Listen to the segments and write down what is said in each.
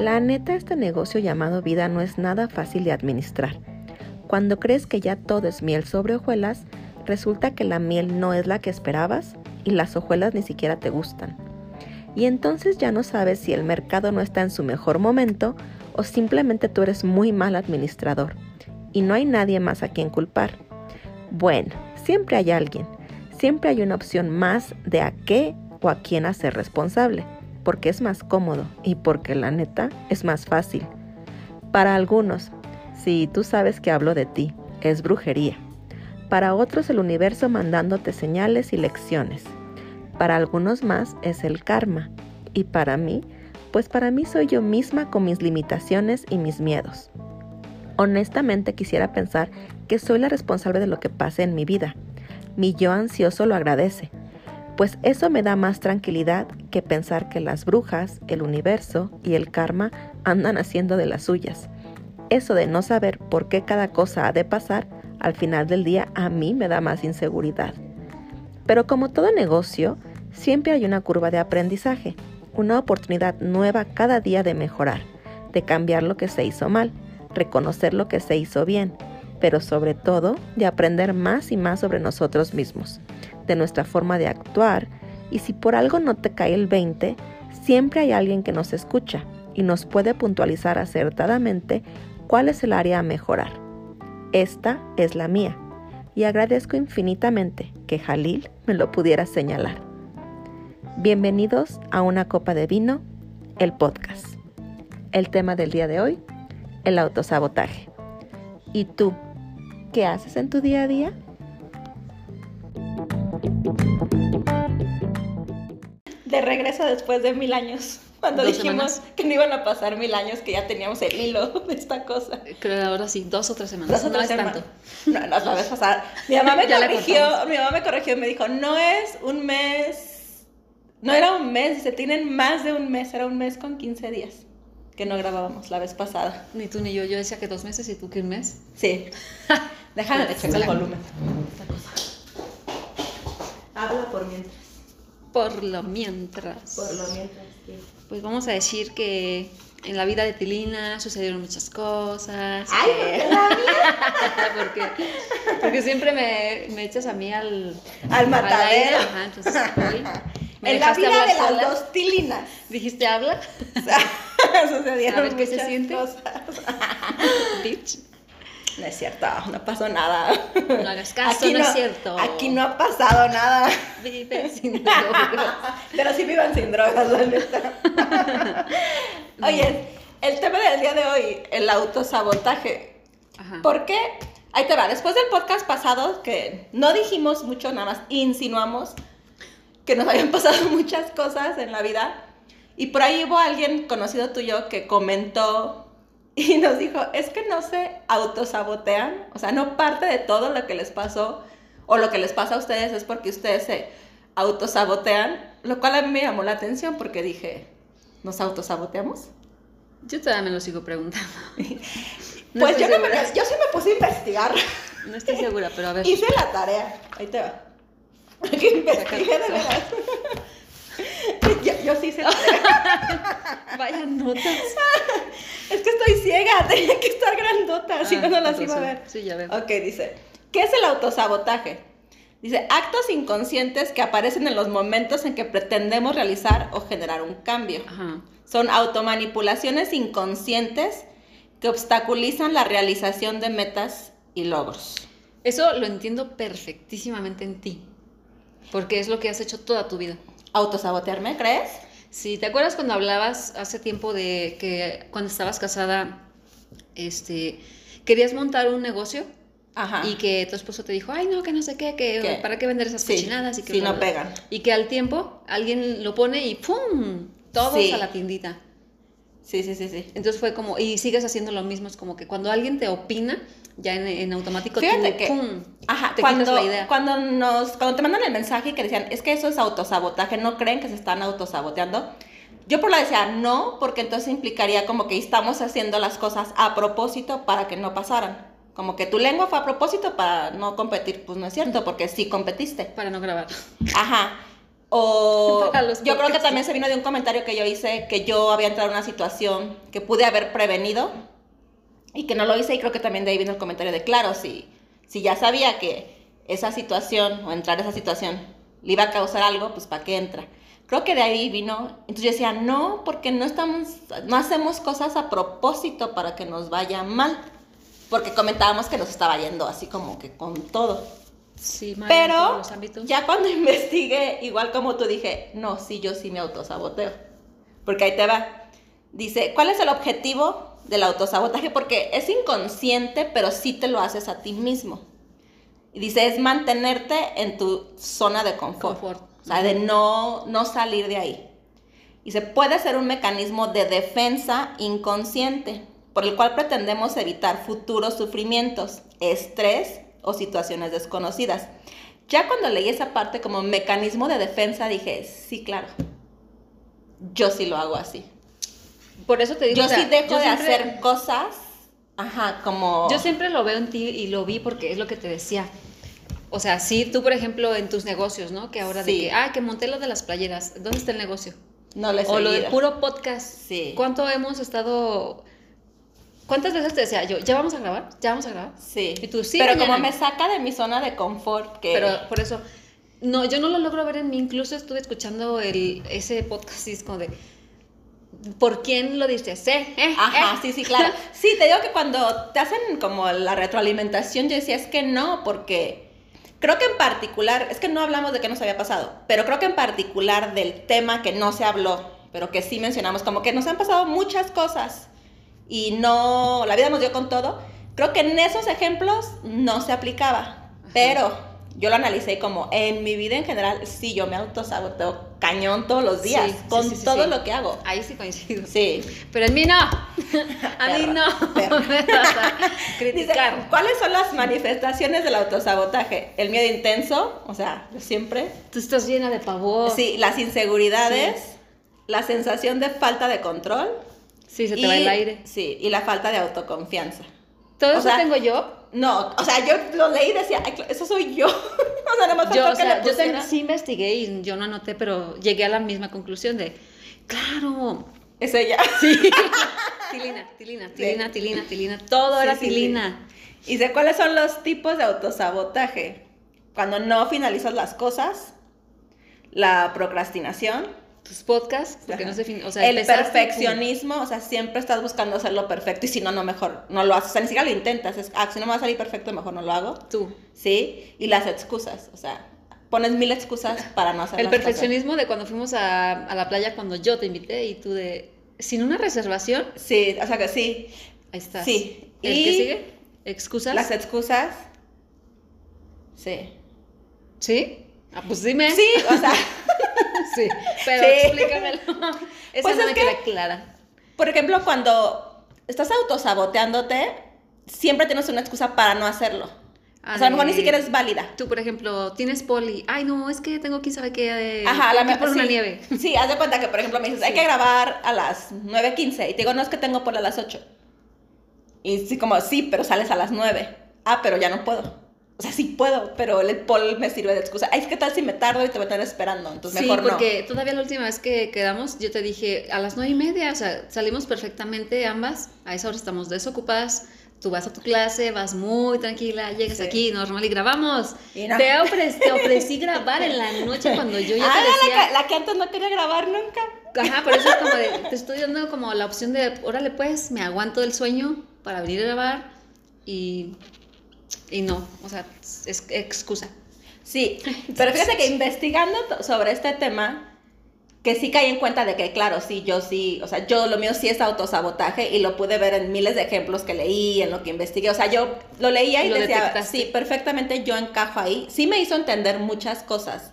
La neta, este negocio llamado vida no es nada fácil de administrar. Cuando crees que ya todo es miel sobre hojuelas, resulta que la miel no es la que esperabas y las hojuelas ni siquiera te gustan. Y entonces ya no sabes si el mercado no está en su mejor momento o simplemente tú eres muy mal administrador y no hay nadie más a quien culpar. Bueno, siempre hay alguien, siempre hay una opción más de a qué o a quién hacer responsable, porque es más cómodo y porque la neta es más fácil. Para algunos, si tú sabes que hablo de ti, es brujería. Para otros el universo mandándote señales y lecciones. Para algunos más es el karma. Y para mí, pues para mí soy yo misma con mis limitaciones y mis miedos. Honestamente quisiera pensar que soy la responsable de lo que pase en mi vida. Mi yo ansioso lo agradece, pues eso me da más tranquilidad que pensar que las brujas, el universo y el karma andan haciendo de las suyas. Eso de no saber por qué cada cosa ha de pasar, al final del día a mí me da más inseguridad. Pero como todo negocio, siempre hay una curva de aprendizaje, una oportunidad nueva cada día de mejorar, de cambiar lo que se hizo mal reconocer lo que se hizo bien, pero sobre todo de aprender más y más sobre nosotros mismos, de nuestra forma de actuar, y si por algo no te cae el 20, siempre hay alguien que nos escucha y nos puede puntualizar acertadamente cuál es el área a mejorar. Esta es la mía, y agradezco infinitamente que Jalil me lo pudiera señalar. Bienvenidos a Una Copa de Vino, el podcast. El tema del día de hoy el autosabotaje. ¿Y tú qué haces en tu día a día? De regreso después de mil años, cuando dijimos que no iban a pasar mil años, que ya teníamos el hilo de esta cosa. Creo ahora sí, dos o tres semanas. Dos o tres semanas. No, no, la vez pasada. Mi mamá me corrigió, mi mamá me corrigió y me dijo, no es un mes, no era un mes, dice, tienen más de un mes, era un mes con 15 días que no grabábamos la vez pasada. Ni tú ni yo, yo decía que dos meses y tú que un mes. Sí. Déjame de checar el volumen. Habla por mientras. Por lo mientras. Por lo mientras, Pues vamos a decir que en la vida de Tilina sucedieron muchas cosas. ¡Ay, que... la mía! porque, porque siempre me, me, echas a mí al... Al matadero. Ajá, entonces hoy en la vida de las dos tilinas. ¿Dijiste habla? Sucedieron a ver qué se siente. Cosas. Bitch. No es cierto, no pasó nada. No hagas caso, aquí no, es cierto. Aquí no ha pasado nada. Vive sin drogas. Pero sí vivan sin drogas, la neta. Oye, el tema del día de hoy, el autosabotaje. Ajá. ¿Por qué? Ahí te va, después del podcast pasado, que no dijimos mucho, nada más insinuamos que nos habían pasado muchas cosas en la vida. Y por ahí hubo alguien conocido tuyo que comentó y nos dijo, es que no se autosabotean, o sea, no parte de todo lo que les pasó o lo que les pasa a ustedes es porque ustedes se autosabotean, lo cual a mí me llamó la atención porque dije, ¿nos autosaboteamos? Yo todavía me lo sigo preguntando. pues yo, no me, yo sí me puse a investigar. No estoy segura, pero a ver. Hice la tarea, ahí te va. Que investigué de verdad. Yo, yo, sí sé. Vaya notas. Es que estoy ciega, tenía que estar grandota, si no, no las iba a ver. Sí, ya veo. Ok, dice, ¿qué es el autosabotaje? Dice, actos inconscientes que aparecen en los momentos en que pretendemos realizar o generar un cambio. Ajá. Son automanipulaciones inconscientes que obstaculizan la realización de metas y logros. Eso lo entiendo perfectísimamente en ti. Porque es lo que has hecho toda tu vida. ¿Autosabotearme, crees? Sí, ¿te acuerdas cuando hablabas hace tiempo de que cuando estabas casada, este, querías montar un negocio? Ajá. Y que tu esposo te dijo, ay, no, que no sé qué, que para qué vender esas cochinadas y que si no pegan. Y que al tiempo alguien lo pone y ¡pum! Todos a la tiendita. Sí, sí, sí, sí. Entonces fue como, y sigues haciendo lo mismo, es como que cuando alguien te opina, ya en, automático Fíjate que, ¡pum! Ajá, te cuando, la idea. Cuando, nos, cuando te mandan el mensaje que decían, es que eso es autosabotaje, ¿no creen que se están autosaboteando? Yo por la decía, no, porque entonces implicaría como que estamos haciendo las cosas a propósito para que no pasaran. Como que tu lengua fue a propósito para no competir, pues no es cierto, porque sí competiste. Para no grabar. Ajá. O yo creo que también se vino de un comentario que yo hice que yo había entrado en una situación que pude haber prevenido y que no lo hice y creo que también de ahí vino el comentario de claro, si, si ya sabía que esa situación o entrar a esa situación le iba a causar algo, pues ¿para qué entra? Creo que de ahí vino, entonces yo decía, no, porque no estamos, no hacemos cosas a propósito para que nos vaya mal, porque comentábamos que nos estaba yendo así como que con todo. Sí, Pero los ámbitos. ya cuando investigué, igual como tú dije, no, sí, yo sí me autosaboteo, porque ahí te va. Dice, ¿cuál es el objetivo del autosabotaje? Porque es inconsciente, pero sí te lo haces a ti mismo. Y dice, es mantenerte en tu zona de confort. O sea, de no, no salir de ahí. Y se puede ser un mecanismo de defensa inconsciente, por el cual pretendemos evitar futuros sufrimientos, estrés o situaciones desconocidas. Ya cuando leí esa parte como mecanismo de defensa, dije, sí, claro, yo sí lo hago así. Por eso te digo, yo sí dejo de hacer cosas, ajá, como... Yo siempre lo veo en ti y lo vi porque es lo que te decía o sea, sí, tú, por ejemplo, en tus negocios, ¿no? Que ahora de que, ah, que monté lo de las playeras. ¿Dónde está el negocio? No les O lo del puro podcast. Sí. ¿Cuánto hemos estado ¿Cuántas veces te decía yo, ya vamos a grabar? ¿Ya vamos a grabar? Sí. Y tú sí. Pero como me saca de mi zona de confort, que. Pero por eso. No, yo no lo logro ver en mí. Incluso estuve escuchando el, ese podcast y es como de. ¿Por quién lo dices? ¿Eh? ¿Eh? Ajá, sí, sí, claro. Sí, te digo que cuando te hacen como la retroalimentación, yo decía, es que no, porque Creo que en particular, es que no hablamos de qué nos había pasado, pero creo que en particular del tema que no se habló, pero que sí mencionamos, como que nos han pasado muchas cosas y no, la vida nos dio con todo, creo que en esos ejemplos no se aplicaba, pero yo lo analicé como en mi vida en general, sí, yo me autosaboteo cañón todos los días, con todo lo que hago. Ahí sí coincido. Sí. Pero en mí no. A mí no. criticar. ¿Cuáles son las manifestaciones del autosabotaje? El miedo intenso, o sea, siempre. Tú estás llena de pavor. Sí, las inseguridades, la sensación de falta de control. Sí, se te va el aire. Sí, y la falta de autoconfianza. ¿Todo eso tengo yo? No, o sea, yo lo leí y decía, eso soy yo. o sea, nada más yo, o sea, yo sí investigué y yo no anoté, pero llegué a la misma conclusión de, claro. Es ella. Sí. tilina, tilina, tilina, tilina, tilina. Todo era tilina. ¿Y sé cuáles son los tipos de autosabotaje? Cuando no finalizas las cosas, la procrastinación, tus podcasts, porque no se o sea, el perfeccionismo, o sea, siempre estás buscando hacerlo perfecto y si no, no mejor, no lo haces, o sea, ni siquiera lo intentas, es, ah, si no me va a salir perfecto, mejor no lo hago. Tú. Sí, y las excusas, o sea, pones mil excusas para no hacer El perfeccionismo de cuando fuimos a, a, la playa cuando yo te invité y tú de, sin una reservación. Sí, o sea que sí. Ahí estás. Sí. ¿El y que sigue? ¿Excusas? Las excusas. Sí. ¿Sí? Ah, pues dime. Sí, o sea... Sí, pero explícamelo. Esa pues no me queda clara. Por ejemplo, cuando estás autosaboteándote, siempre tienes una excusa para no hacerlo. o sea, a lo mejor ni siquiera es válida. Tú, por ejemplo, tienes poli. Ay, no, es que tengo quién sabe qué. Eh, Ajá, la por una nieve. Sí, haz de cuenta que, por ejemplo, me dices, hay que grabar a las 9.15. Y te digo, no, es que tengo poli a las 8. Y sí, como, sí, pero sales a las 9. Ah, pero ya no puedo. O sea, sí puedo, pero el pol me sirve de excusa. Ay, ¿qué tal si me tardo y te voy a estar esperando? Entonces mejor no. Sí, porque todavía la última vez que quedamos, yo te dije a las nueve y media, o sea, salimos perfectamente ambas. A esa hora estamos desocupadas. Tú vas a tu clase, vas muy tranquila, llegas aquí, normal y grabamos. te, ofrecí, grabar en la noche cuando yo ya ah, te decía... La, la que antes no quería grabar nunca. Ajá, por eso es como de, te estoy dando como la opción de, órale pues, me aguanto el sueño para venir a grabar y y no, o sea, es excusa. Sí, pero fíjate que investigando sobre este tema, que sí caí en cuenta de que, claro, sí, yo sí, o sea, yo lo mío sí es autosabotaje y lo pude ver en miles de ejemplos que leí, en lo que investigué. O sea, yo lo leía y, decía, sí, perfectamente yo encajo ahí. Sí me hizo entender muchas cosas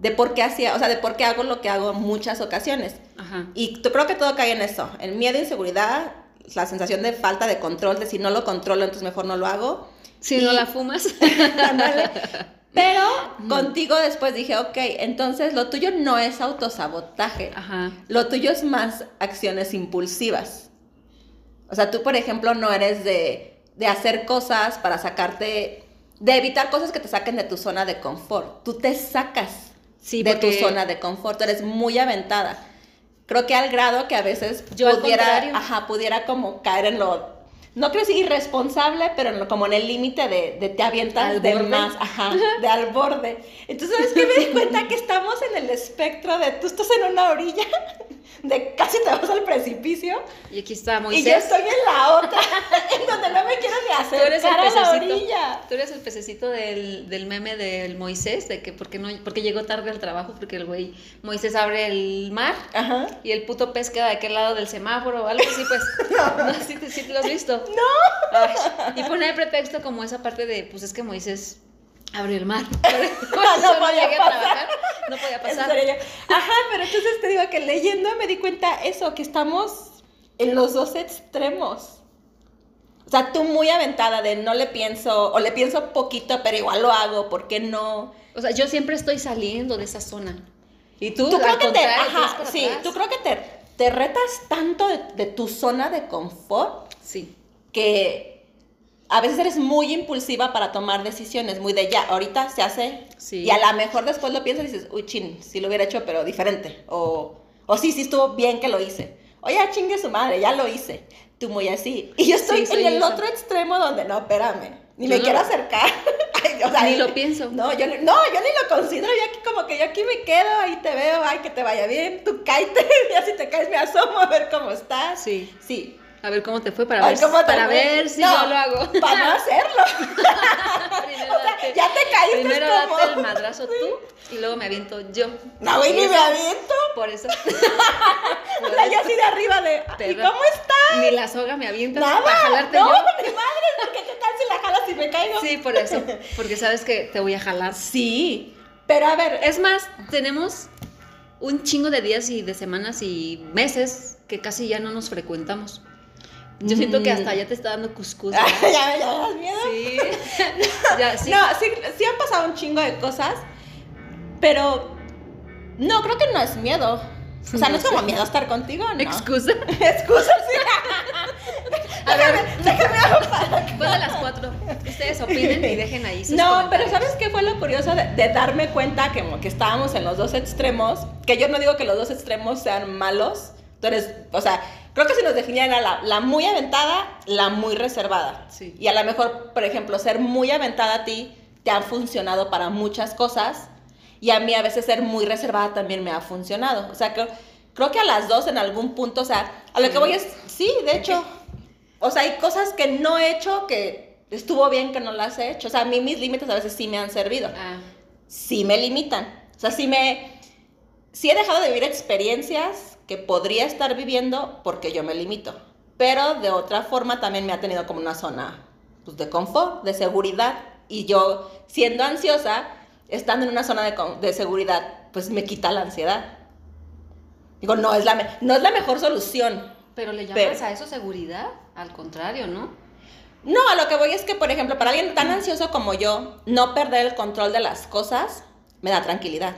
de por qué hacía, o sea, de por qué hago lo que hago en muchas ocasiones. Ajá. Y creo que todo cae en eso, el miedo, inseguridad, la sensación de falta de control, de si no lo controlo, entonces mejor no lo hago. Si no la fumas. Pero contigo después dije, ok, entonces lo tuyo no es autosabotaje. Ajá. Lo tuyo es más acciones impulsivas. O sea, tú, por ejemplo, no eres de, de hacer cosas para sacarte, de evitar cosas que te saquen de tu zona de confort. Tú te sacas de tu zona de confort, eres muy aventada. Creo que al grado que a veces yo pudiera, ajá, pudiera como caer en lo no creo decir irresponsable, pero como en el límite de, de, te avientas de más, ajá, de al borde. Entonces, ¿sabes qué? Me di cuenta que estamos en el espectro de tú estás en una orilla de casi te vas al precipicio. Y aquí está Moisés. Y yo estoy en la otra, en donde no me quiero ni hacer. Tú eres el pececito. Tú eres el pececito del, del, meme del Moisés, de que porque no, porque llegó tarde al trabajo, porque el güey Moisés abre el mar Ajá. y el puto pez queda de aquel lado del semáforo o algo así, pues. no, no sí, sí, te lo has visto. No. y pone el pretexto como esa parte de, pues es que Moisés abrió el mar. no, podía pasar. no podía pasar. Ajá, pero entonces te digo que leyendo me di cuenta eso, que estamos en los dos extremos. O sea, tú muy aventada de no le pienso, o le pienso poquito, pero igual lo hago, ¿por qué no? O sea, yo siempre estoy saliendo de esa zona. Y tú, ¿Tú creo que te, ajá, sí, tú creo que te, te retas tanto de, de tu zona de confort. Sí. Que a veces eres muy impulsiva para tomar decisiones, muy de ya, ahorita se hace. Y a lo mejor después lo piensas y dices, uy, chin, sí lo hubiera hecho, pero diferente. O, o sí, sí estuvo bien que lo hice. Oye, chingue su madre, ya lo hice. Tú muy así. Y yo estoy en el otro extremo donde, no, espérame, ni me quiero acercar. o sea, ni lo pienso. No yo, no, yo ni lo considero. Yo aquí como que yo aquí me quedo, ahí te veo, ay, que te vaya bien. Tú cállate, y si te caes me asomo a ver cómo estás. Sí. Sí. A ver cómo te fue para, ver, para ver si yo lo hago. Para no hacerlo. ya te caíste Primero date el madrazo tú y luego me aviento yo. No, güey, ni me aviento. Por eso. o sea, yo así de arriba de. ¿Y cómo estás? Ni la soga me avienta Nada. para jalarte no, yo. No, mi madre, porque qué tal si la jalas y me caigo. Sí, por eso. Porque sabes que te voy a jalar. Sí. Pero a ver. Es más, tenemos un chingo de días y de semanas y meses que casi ya no nos frecuentamos. Yo siento que hasta ya te está dando cuscús. ¿Ya, ya, ya das miedo? Sí. ya, sí. No, sí, sí han pasado un chingo de cosas, pero no, creo que no es miedo. O sea, no, es como miedo estar contigo, ¿no? Excusa. Excusa, sí. A ver, déjame para Después de las cuatro, ustedes opinen y dejen ahí sus No, pero ¿sabes qué fue lo curioso de, de, darme cuenta que, que estábamos en los dos extremos? Que yo no digo que los dos extremos sean malos. Tú eres, o sea, Creo que si nos definían era la, muy aventada, la muy reservada. Sí. Y a lo mejor, por ejemplo, ser muy aventada a ti te ha funcionado para muchas cosas y a mí a veces ser muy reservada también me ha funcionado. O sea, creo, creo que a las dos en algún punto, o sea, a lo que voy es, sí, de hecho, o sea, hay cosas que no he hecho que estuvo bien que no las he hecho. O sea, a mí mis límites a veces sí me han servido. Ah. Sí me limitan. O sea, sí me... Sí he dejado de vivir experiencias que podría estar viviendo porque yo me limito. Pero de otra forma también me ha tenido como una zona pues, de confort, de seguridad. Y yo, siendo ansiosa, estando en una zona de, de seguridad, pues me quita la ansiedad. Digo, no es la, no es la mejor solución. Pero le llamas a eso seguridad, al contrario, ¿no? No, a lo que voy es que, por ejemplo, para alguien tan ansioso como yo, no perder el control de las cosas me da tranquilidad.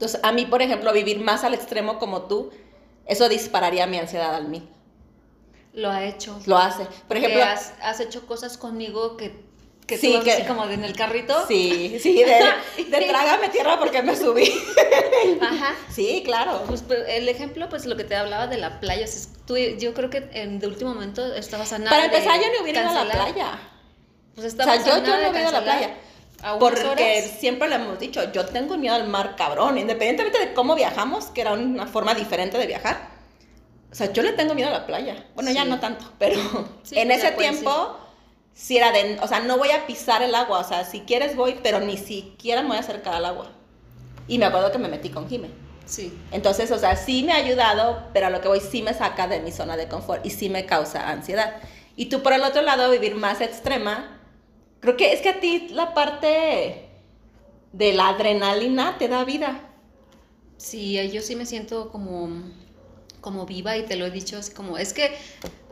Entonces, a mí, por ejemplo, vivir más al extremo como tú, eso dispararía mi ansiedad al mí. Lo ha hecho. Lo hace. Por ejemplo, has, has, hecho cosas conmigo que, que sí, que, así como en el carrito. Sí, sí, de, de trágame tierra porque me subí. Ajá. Sí, claro. Pues, pues, el ejemplo, pues lo que te hablaba de la playa, tú, yo creo que en de último momento estabas a nada Para empezar, yo no hubiera ido a la playa. Pues estaba o sea, yo, yo no hubiera ido a la playa. Porque siempre le hemos dicho, yo tengo miedo al mar cabrón, independientemente de cómo viajamos, que era una forma diferente de viajar. O sea, yo le tengo miedo a la playa. Bueno, ya no tanto, pero en ese tiempo sí. era de, o sea, no voy a pisar el agua, o sea, si quieres voy, pero ni siquiera me voy a acercar al agua. Y me acuerdo que me metí con Jime. Sí. Entonces, o sea, sí me ha ayudado, pero a lo que voy sí me saca de mi zona de confort y sí me causa ansiedad. Y tú por el otro lado, vivir más extrema, Creo que es que a ti la parte de la adrenalina te da vida. Sí, yo sí me siento como, como viva y te lo he dicho así como, es que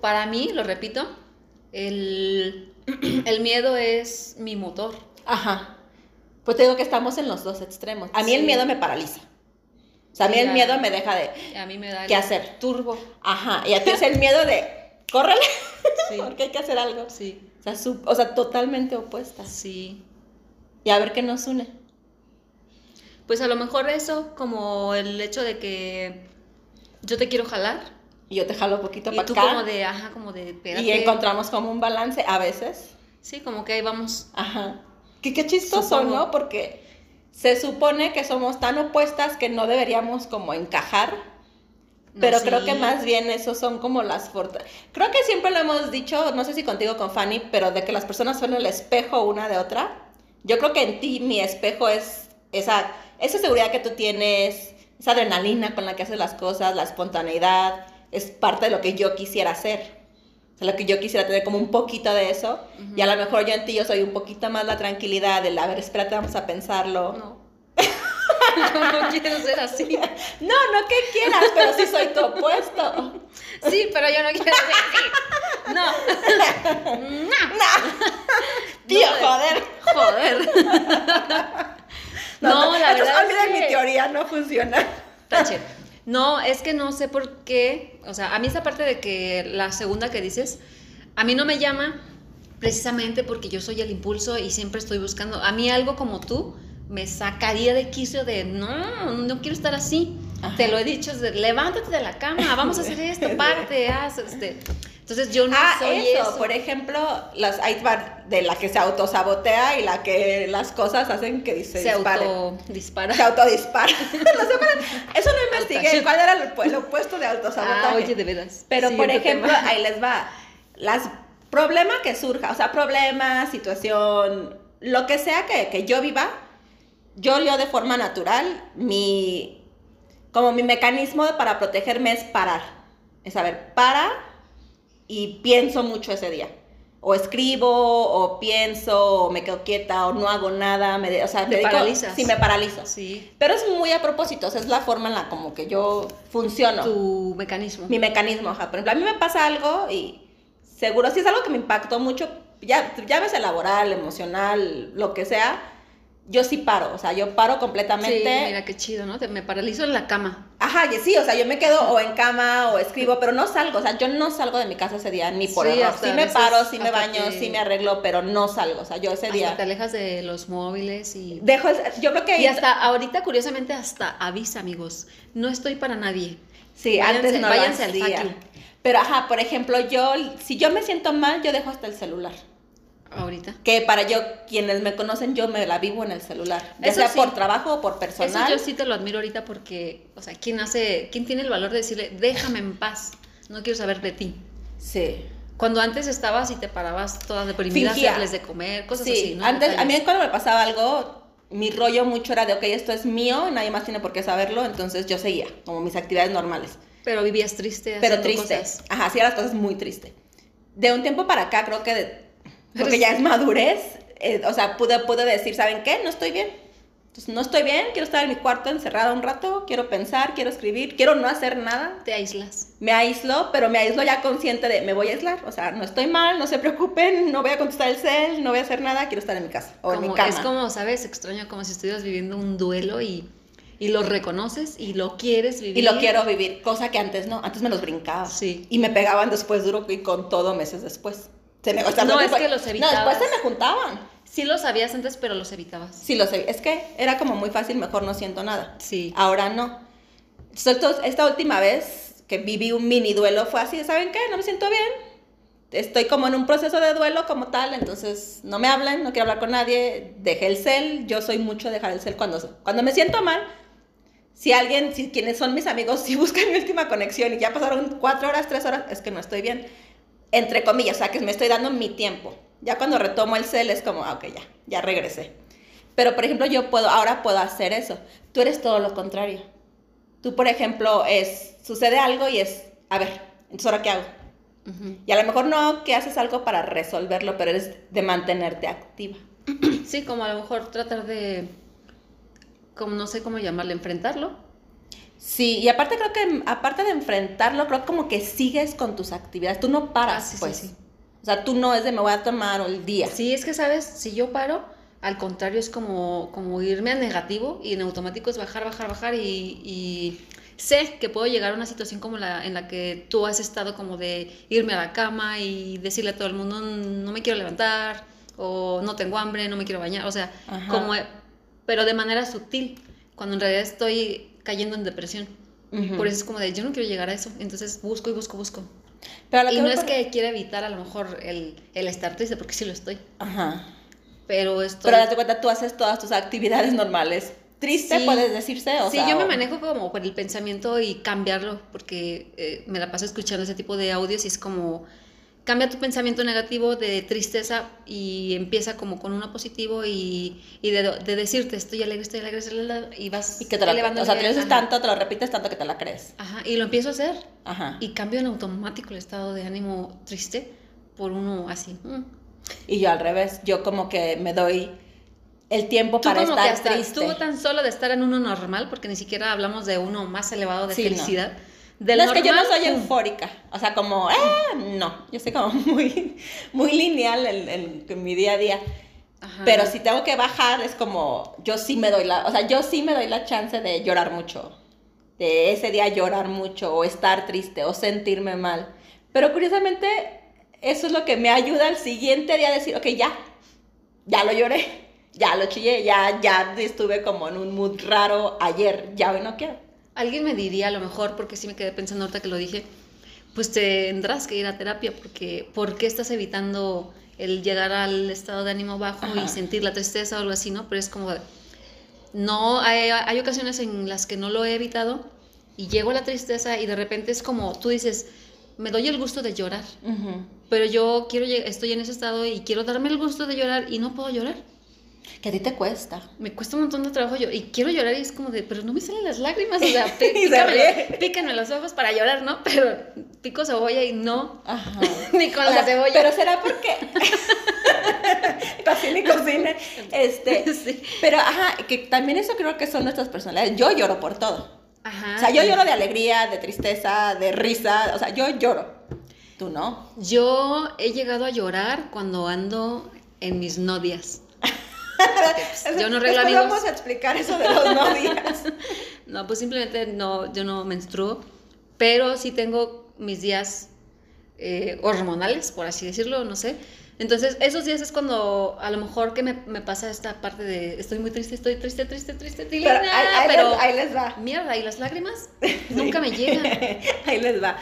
para mí, lo repito, el, el miedo es mi motor. Ajá. Pues te digo que estamos en los dos extremos. A mí el miedo me paraliza. O sea, a mí el miedo me deja de... A mí me da... ¿Qué hacer? Turbo. Ajá. Y a ti es el miedo de... Córrele. Sí. Porque hay que hacer algo. Sí. O sea, o sea, totalmente opuestas. Sí. Y a ver qué nos une. Pues a lo mejor eso, como el hecho de que yo te quiero jalar. Y yo te jalo un poquito para acá. Y tú como de, ajá, como de... Y encontramos como un balance a veces. Sí, como que ahí vamos. Ajá. Que qué chistoso, ¿no? Porque se supone que somos tan opuestas que no deberíamos como encajar. Pero creo que más bien eso son como las fortalezas. Creo que siempre lo hemos dicho, no sé si contigo con Fanny, pero de que las personas son el espejo una de otra. Yo creo que en ti mi espejo es esa, esa seguridad que tú tienes, esa adrenalina con la que haces las cosas, la espontaneidad, es parte de lo que yo quisiera hacer lo que yo quisiera tener como un poquito de eso. Y a lo mejor yo en ti yo soy un poquito más la tranquilidad del, a ver, espérate, vamos a pensarlo. No. No quiero ser así. No, no que quieras, pero sí soy tu opuesto. Sí, pero yo no quiero ser así. No. no. Tío, joder. Joder. No, la verdad. es que... mi teoría, no funciona. Tache. No, es que no sé por qué, o sea, a mí esa parte de que la segunda que dices, a mí no me llama precisamente porque yo soy el impulso y siempre estoy buscando, a mí algo como tú me sacaría de quicio de, no, no quiero estar así. Te lo he dicho, levántate de la cama, vamos a hacer esto, parte, haz, este. Entonces yo no ah, soy eso. Por ejemplo, las hay de la que se autosabotea y la que las cosas hacen que se, se autodispara. Se autodispara. eso no investigué. ¿Cuál era el, opuesto de autosabotaje? Ah, oye, de veras. Pero por ejemplo, ahí les va. Las problema que surja, o sea, problema, situación, lo que sea que, que yo viva, yo yo de forma natural, mi como mi mecanismo para protegerme es parar. Es saber, para y pienso mucho ese día. O escribo, o pienso, o me quedo quieta, o no hago nada. Me, o sea, me paralizas. Sí, me paralizo. Sí. Pero es muy a propósito, o sea, es la forma en la como que yo funciono. Tu mecanismo. Mi mecanismo, Por ejemplo, a mí me pasa algo y seguro, si es algo que me impactó mucho, ya, ya ves el laboral, emocional, lo que sea, yo sí paro, o sea, yo paro completamente. Sí, mira qué chido, ¿no? me paralizo en la cama. Ajá, y sí, o sea, yo me quedo o en cama o escribo, pero no salgo, o sea, yo no salgo de mi casa ese día ni por sí, error. Sí me paro, sí me baño, sí me arreglo, pero no salgo, o sea, yo ese hasta día... te alejas de los móviles y... Dejo, yo creo que... Y hasta ahorita, curiosamente, hasta avisa, amigos, no estoy para nadie. Sí, antes no váyanse al día. Pero, ajá, por ejemplo, yo, si yo me siento mal, yo dejo hasta el celular. Ahorita. Que para yo, quienes me conocen, yo me la vivo en el celular. Ya sea por trabajo o por personal. Eso yo sí te lo admiro ahorita porque, o sea, ¿quién hace, quién tiene el valor de decirle, déjame en paz, no quiero saber de ti? Sí. Cuando antes estabas y te parabas toda deprimida, hacerles de comer, cosas así, ¿no? Antes, a mí cuando me pasaba algo, mi rollo mucho era de, ok, esto es mío, nadie más tiene por qué saberlo, entonces yo seguía, como mis actividades normales. Pero vivías triste. Pero triste. Ajá, hacía las cosas muy triste. De un tiempo para acá, creo que de, porque ya es madurez, eh, o sea, pude, pude decir, ¿saben qué? No estoy bien. Entonces, no estoy bien, quiero estar en mi cuarto encerrada un rato, quiero pensar, quiero escribir, quiero no hacer nada. Te aíslas. Me aíslo, pero me aíslo ya consciente de, me voy a aislar, o sea, no estoy mal, no se preocupen, no voy a contestar el cel, no voy a hacer nada, quiero estar en mi casa o en mi cama. Es como, ¿sabes? Extraño, como si estuvieras viviendo un duelo y, y lo reconoces y lo quieres vivir. Y lo quiero vivir, cosa que antes no, antes me los brincaba. Sí. Y me pegaban después duro y con todo meses después no, es que los evitabas. No, después se me juntaban. Sí lo sabías antes, pero los evitabas. Sí los Es que era como muy fácil, mejor no siento nada. Sí. Ahora no. Esta última vez que viví un mini duelo fue así, ¿saben qué? No me siento bien. Estoy como en un proceso de duelo como tal, entonces no me hablan, no quiero hablar con nadie, dejé el cel, yo soy mucho dejar el cel cuando, cuando me siento mal. Si alguien, si quienes son mis amigos, si buscan mi última conexión y ya pasaron cuatro horas, tres horas, es que no estoy bien entre comillas, o sea, que me estoy dando mi tiempo. Ya cuando retomo el cel es como, ah, ok, ya, ya regresé. Pero, por ejemplo, yo puedo, ahora puedo hacer eso. Tú eres todo lo contrario. Tú, por ejemplo, es, sucede algo y es, a ver, entonces ahora qué hago. Y a lo mejor no que haces algo para resolverlo, pero eres de mantenerte activa. Sí, como a lo mejor tratar de, como no sé cómo llamarle, enfrentarlo Sí, y aparte creo que, aparte de enfrentarlo, creo como que sigues con tus actividades, tú no paras, ah, pues. Sí, O sea, tú no es de me voy a tomar el día. Sí, es que, ¿sabes? Si yo paro, al contrario, es como, como irme a negativo y en automático es bajar, bajar, bajar y, sé que puedo llegar a una situación como la en la que tú has estado como de irme a la cama y decirle a todo el mundo no me quiero levantar o no tengo hambre, no me quiero bañar, o sea, como pero de manera sutil cuando en realidad estoy cayendo en depresión. Por eso es como de, yo no quiero llegar a eso. Entonces busco y busco, busco. Pero y no es que quiera evitar a lo mejor el, el, estar triste, porque sí lo estoy. Ajá. Pero esto... Pero date cuenta, tú haces todas tus actividades normales. Triste, puedes decirse, o Sí, yo me manejo como por el pensamiento y cambiarlo, porque eh, me la paso escuchando ese tipo de audios y es como cambia tu pensamiento negativo de tristeza y empieza como con uno positivo y, y de, de, decirte estoy alegre, estoy alegre, y vas y que te la, O sea, te lo dices tanto, te lo repites tanto que te la crees. Ajá, y lo empiezo a hacer. Ajá. Y cambio en automático el estado de ánimo triste por uno así. Mm. Y yo al revés, yo como que me doy el tiempo para estar triste. Tú tan solo de estar en uno normal, porque ni siquiera hablamos de uno más elevado de felicidad es que yo no soy eufórica, o sea, como, eh, no, yo soy como muy, muy lineal en, mi día a día. Pero si tengo que bajar, es como, yo sí me doy la, o sea, yo sí me doy la chance de llorar mucho, de ese día llorar mucho, o estar triste, o sentirme mal. Pero curiosamente, eso es lo que me ayuda al siguiente día a decir, ok, ya, ya lo lloré, ya lo chillé, ya, ya estuve como en un mood raro ayer, ya hoy no quiero. Alguien me diría a lo mejor, porque sí me quedé pensando ahorita que lo dije, pues tendrás que ir a terapia porque ¿por qué estás evitando el llegar al estado de ánimo bajo y sentir la tristeza o algo así, ¿no? Pero es como, no, hay, hay, ocasiones en las que no lo he evitado y llego a la tristeza y de repente es como, tú dices, me doy el gusto de llorar, pero yo quiero, estoy en ese estado y quiero darme el gusto de llorar y no puedo llorar. Que a ti te cuesta. Me cuesta un montón de trabajo yo. Y quiero llorar y es como de, pero no me salen las lágrimas. O sea, píquenme los ojos para llorar, ¿no? Pero pico cebolla y no. Ajá. ni con la cebolla. Pero será porque. Cocina y cocina. Este. Sí. Pero, ajá, que también eso creo que son nuestras personalidades. Yo lloro por todo. Ajá. O sea, yo lloro de alegría, de tristeza, de risa. O sea, yo lloro. Tú no. Yo he llegado a llorar cuando ando en mis nodias. Pues, yo no arreglo amigos. vamos a explicar eso de los no días. no, pues simplemente no, yo no menstruo, pero sí tengo mis días eh, hormonales, por así decirlo, no sé. Entonces, esos días es cuando a lo mejor que me, me pasa esta parte de estoy muy triste, estoy triste, triste, triste, pero, ahí, pero les, ahí, les, va. Mierda, y las lágrimas nunca me llegan. ahí les va.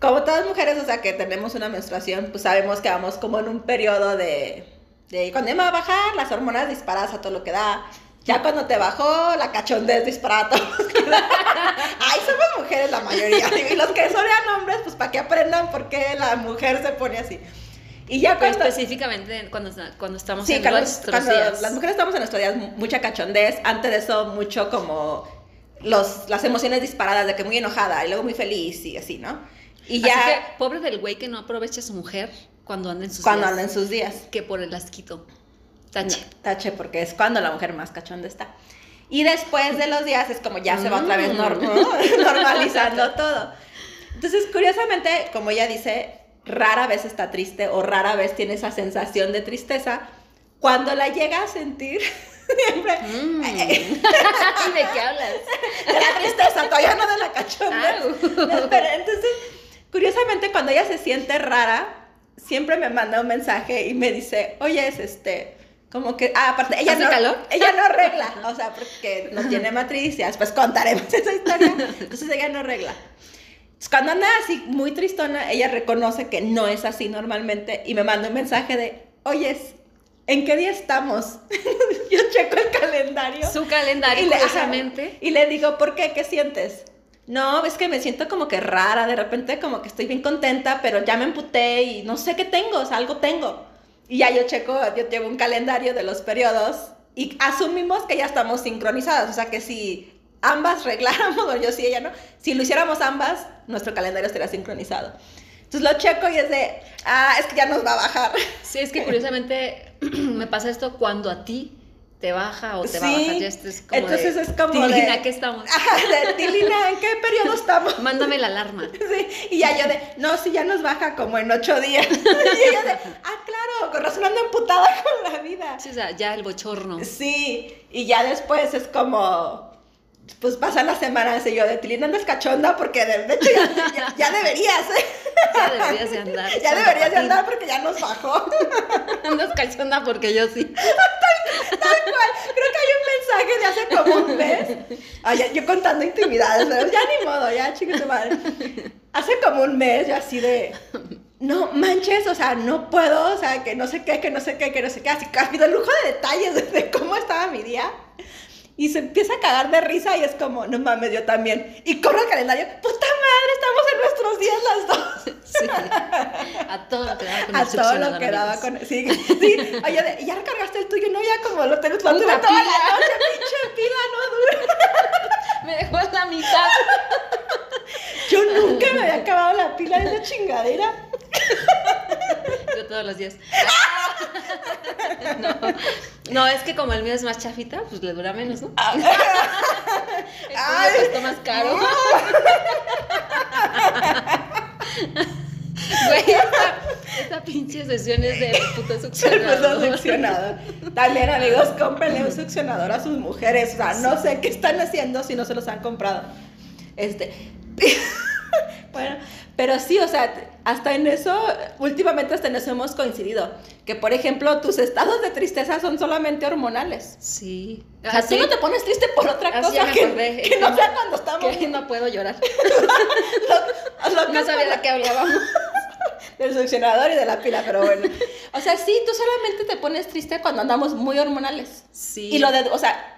Como todas mujeres, o sea, que tenemos una menstruación, pues sabemos que vamos como en un periodo de de cuando ya me va a bajar, las hormonas disparadas a todo lo que da. Ya cuando te bajó, la cachondez disparada a todo lo que da. Ay, somos mujeres la mayoría. Y los que son hombres, pues para que aprendan por qué la mujer se pone así. Y ya cuando... específicamente cuando, cuando estamos en nuestros días. Las mujeres estamos en nuestros días, mucha cachondez. Antes de eso, mucho como los, las emociones disparadas de que muy enojada y luego muy feliz y así, ¿no? Y ya... que, pobre del güey que no aprovecha a su mujer cuando anda en sus cuando días. Cuando anda en sus días. Que por el asquito. Tache. tache, porque es cuando la mujer más cachonda está. Y después de los días es como ya se va otra vez mm. normalizando todo. Entonces, curiosamente, como ella dice, rara vez está triste o rara vez tiene esa sensación de tristeza. Cuando la llega a sentir, siempre. Mm. ¿De qué hablas? De la tristeza, todavía no de la cachonda. pero entonces, curiosamente, cuando ella se siente rara, siempre me manda un mensaje y me dice, oye, es este, como que, ah, aparte, ella no, calor? ella no arregla, o sea, porque no tiene matriz y después contaremos esa historia, entonces ella no arregla. Cuando anda así muy tristona, ella reconoce que no es así normalmente y me manda un mensaje de, oye, ¿en qué día estamos? Yo checo el calendario. Su calendario, y y le digo, ¿por qué? ¿Qué sientes? No, es que me siento como que rara, de repente como que estoy bien contenta, pero ya me emputé y no sé qué tengo, o sea, algo tengo. Y ya yo checo, yo llevo un calendario de los periodos y asumimos que ya estamos sincronizadas, o sea, que si ambas regláramos, o yo sí, ella no, si lo hiciéramos ambas, nuestro calendario estaría sincronizado. Entonces lo checo y es de, ah, es que ya nos va a bajar. Sí, es que curiosamente me pasa esto cuando a ti te baja o te va a bajar. Ya esto es como Entonces es como Tilina, ¿qué estamos? de, Tilina, ¿en qué periodo estamos? Mándame la alarma. Sí, y ya yo de, no, si ya nos baja como en ocho días. y ella de, ah, claro, con razón ando emputada con la vida. Sí, o sea, ya el bochorno. Sí, y ya después es como, pues pasan las semanas y yo de Tilín andas cachonda porque de, hecho ya, deberías, ¿eh? Ya deberías de andar. Ya deberías de andar porque ya nos bajó. Andas cachonda porque yo sí. tal, cual. Creo que hay un mensaje de hace como un mes. Ay, yo contando intimidades, pero ya ni modo, ya chicos madre. Hace como un mes yo así de no manches, o sea, no puedo, o sea, que no sé qué, que no sé qué, que no sé qué, así casi el lujo de detalles de cómo estaba mi día. Y se empieza a cagar de risa y es como, no mames, yo también. Y corro el calendario, puta madre, estamos en nuestros días las dos. Sí, a todo lo que daba con A todo lo que daba con... Sí, sí. Oye, ¿ya recargaste el tuyo? No, ya como lo tengo, lo tuve toda la noche, pinche pila, no dura. Me dejó en la mitad. Yo nunca me había acabado la pila de esa chingadera. Todos los días. No, no, es que como el mío es más chafita, pues le dura menos, ¿no? Ah. el cuesta más caro. Güey, esta, pinche sesión es de puto succionador. succionador. También, amigos, cómprenle un succionador a sus mujeres. O sea, no sé qué están haciendo si no se los han comprado. Este. bueno, pero sí, o sea, hasta en eso, últimamente hasta en eso hemos coincidido. Que, por ejemplo, tus estados de tristeza son solamente hormonales. Sí. O sea, tú no te pones triste por otra cosa que, que, no sea cuando estamos... Que no puedo llorar. no sabía de qué hablábamos. Del succionador y de la pila, pero bueno. O sea, sí, tú solamente te pones triste cuando andamos muy hormonales. Sí. Y lo de, o sea,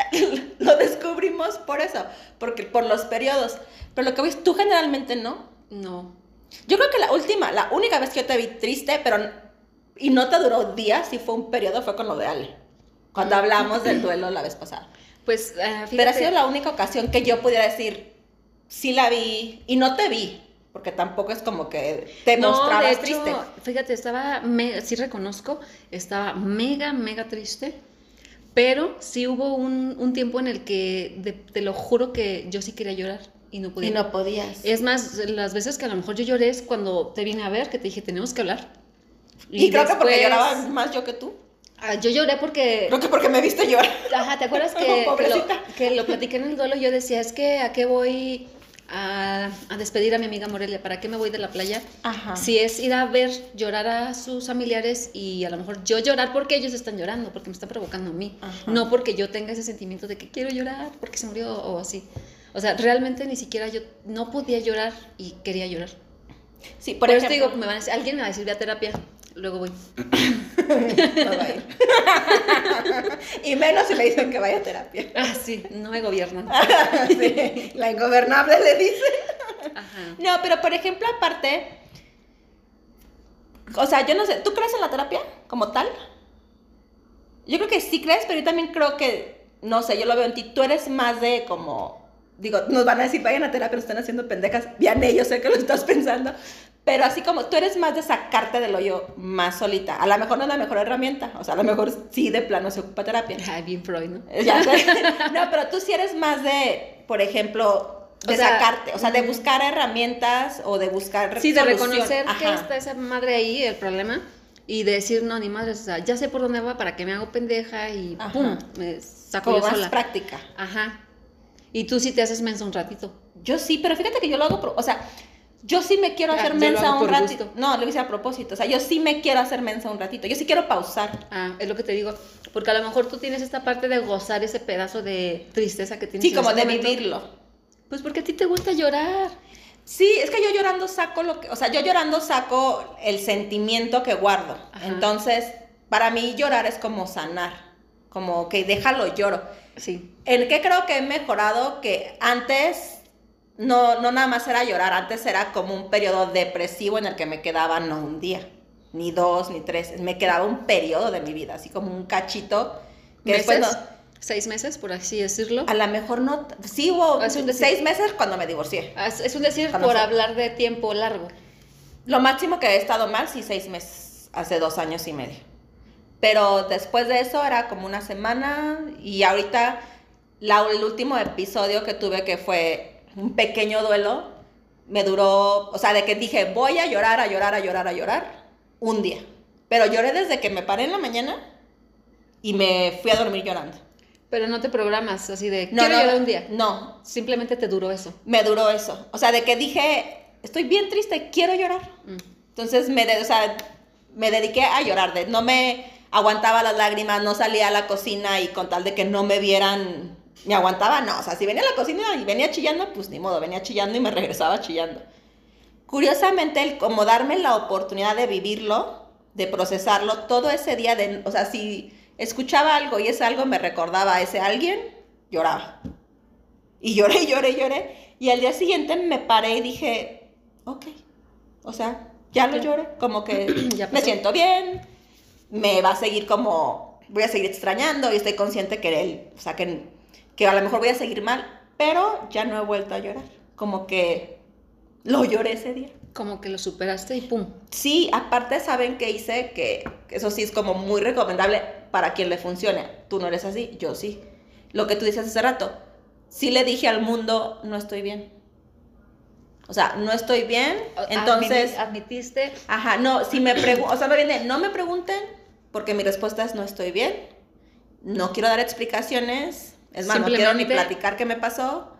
lo descubrimos por eso, porque por los periodos. Pero lo que ves, tú generalmente no. No. Yo creo que la última, la única vez que yo te vi triste, pero y no te duró días, sí fue un periodo, fue con lo de Ale. Cuando hablamos del duelo la vez pasada. Pues, uh, fíjate. Pero ha sido la única ocasión que yo pudiera decir, sí la vi y no te vi. Porque tampoco es como que te no, mostrabas de hecho, triste. Fíjate, estaba, sí reconozco, estaba mega, mega triste. Pero sí hubo un, un tiempo en el que, de, te lo juro que yo sí quería llorar y no podía. Y no podías. Es más, las veces que a lo mejor yo lloré es cuando te vine a ver, que te dije, tenemos que hablar. Y, creo que porque lloraba más yo que tú. Ah, yo lloré porque... Creo que porque me viste llorar. Ajá, ¿te acuerdas que, que, lo, que lo platiqué en el duelo? Yo decía, es que ¿a qué voy a, a, despedir a mi amiga Morelia? ¿Para qué me voy de la playa? Ajá. Si es ir a ver, llorar a sus familiares y a lo mejor yo llorar porque ellos están llorando, porque me está provocando a mí. Ajá. No porque yo tenga ese sentimiento de que quiero llorar porque se murió o así. O sea, realmente ni siquiera yo no podía llorar y quería llorar. Sí, por, Por ejemplo, eso digo, me van a decir, alguien me va a decir, ve a terapia, luego voy. no va a ir. y menos si le dicen que vaya a terapia. Ah, sí, no me gobiernan. sí, la ingobernable le dice. Ajá. No, pero por ejemplo, aparte, o sea, yo no sé, ¿tú crees en la terapia como tal? Yo creo que sí crees, pero yo también creo que, no sé, yo lo veo en ti, tú eres más de como, digo, nos van a decir, vayan a terapia, nos están haciendo pendejas, bien ellos, sé que lo estás pensando, pero así como tú eres más de sacarte del hoyo más solita. A lo mejor no es la mejor herramienta. O sea, a lo mejor sí de plano se ocupa terapia. Ay, bien Freud, ¿no? Ya. No, pero tú sí eres más de, por ejemplo, de O sea, sacarte, o sea, de buscar herramientas o de buscar Sí, de solución. reconocer que Ajá. está esa madre ahí, el problema, y de decir, no, ni madre, o sea, ya sé por dónde va, para que me hago pendeja y Ajá. pum, me saco Como yo más sola. práctica. Ajá. Y tú sí te haces mensa un ratito. Yo sí, pero fíjate que yo lo hago, pro- o sea, yo sí me quiero Ah, hacer mensa un ratito. gusto. No, lo hice a propósito. O sea, yo sí me quiero hacer mensa un ratito. Yo sí quiero pausar. Ah, es lo que te digo. Porque a lo mejor tú tienes esta parte de gozar ese pedazo de tristeza que tienes. Sí, en como ese de momento. vivirlo. Pues porque a ti te gusta llorar. Sí, es que yo llorando saco lo que, o sea, yo llorando saco el sentimiento que guardo. Ajá. Entonces, para mí llorar es como sanar, como que déjalo lloro. Sí. ¿En qué creo que he mejorado? Que antes no, no nada más era llorar, antes era como un periodo depresivo en el que me quedaba no un día, ni dos, ni tres, me quedaba un periodo de mi vida, así como un cachito. Que después ¿Meses? no- Seis meses, por así decirlo. a lo mejor no, sí hubo Es un decir. seis meses cuando me divorcié. Ah, Es un decir por fue. hablar de tiempo largo. Lo máximo que he estado mal, sí, seis meses, hace dos años y medio. Pero después de eso era como una semana y ahorita la- el último episodio que tuve que fue un pequeño duelo, me duró, o sea, de que dije, voy a llorar, a llorar, a llorar, a llorar, un día. Pero lloré desde que me paré en la mañana y me fui a dormir llorando. Pero no te programas así de, no, quiero llorar un día. No. Simplemente te duró eso. Me duró eso. O sea, de que dije, estoy bien triste, quiero llorar. Mm. Entonces me, o sea, me dediqué a llorar. De, no me aguantaba las lágrimas, no salía a la cocina y con tal de que no me vieran, me aguantaba, no. O sea, si venía a la cocina y venía chillando, pues ni modo, venía chillando y me regresaba chillando. Curiosamente, el como darme la oportunidad de vivirlo, de procesarlo, todo ese día, de, o sea, si escuchaba algo y ese algo me recordaba a ese alguien, lloraba. Y lloré, lloré, lloré. Y al día siguiente me paré y dije, ok, o sea, ya lo lloré, como que ya me siento bien, me va a seguir como, voy a seguir extrañando y estoy consciente que él, o sea, que, que a lo mejor voy a seguir mal, pero ya no he vuelto a llorar. Como que lo lloré ese día. Como que lo superaste y pum. Sí, aparte saben que hice que eso sí es como muy recomendable para quien le funcione. Tú no eres así, yo sí. Lo que tú dices hace rato. Sí le dije al mundo, no estoy bien. O sea, no estoy bien, entonces... Admitiste. Ajá, no, si me preguntan, o sea, no, viene, no me pregunten, porque mi respuesta es no estoy bien, no quiero dar explicaciones, es más, no quiero ni platicar qué me pasó,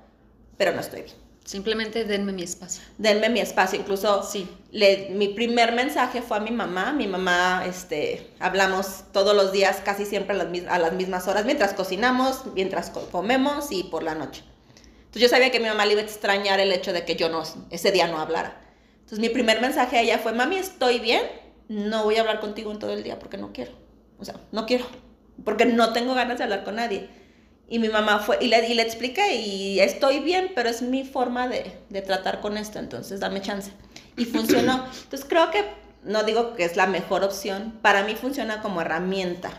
pero no estoy bien. Simplemente denme mi espacio. Denme mi espacio. Incluso sí. le, mi primer mensaje fue a mi mamá. Mi mamá, este, hablamos todos los días, casi siempre a las, a las mismas horas, mientras cocinamos, mientras comemos y por la noche. Entonces yo sabía que mi mamá le iba a extrañar el hecho de que yo no, ese día no hablara. Entonces mi primer mensaje a ella fue, mami, estoy bien, no voy a hablar contigo en todo el día porque no quiero. O sea, no quiero, porque no tengo ganas de hablar con nadie. Y mi mamá fue, y le, y le expliqué, y estoy bien, pero es mi forma de, de tratar con esto, entonces dame chance. Y funcionó. Entonces creo que, no digo que es la mejor opción, para mí funciona como herramienta.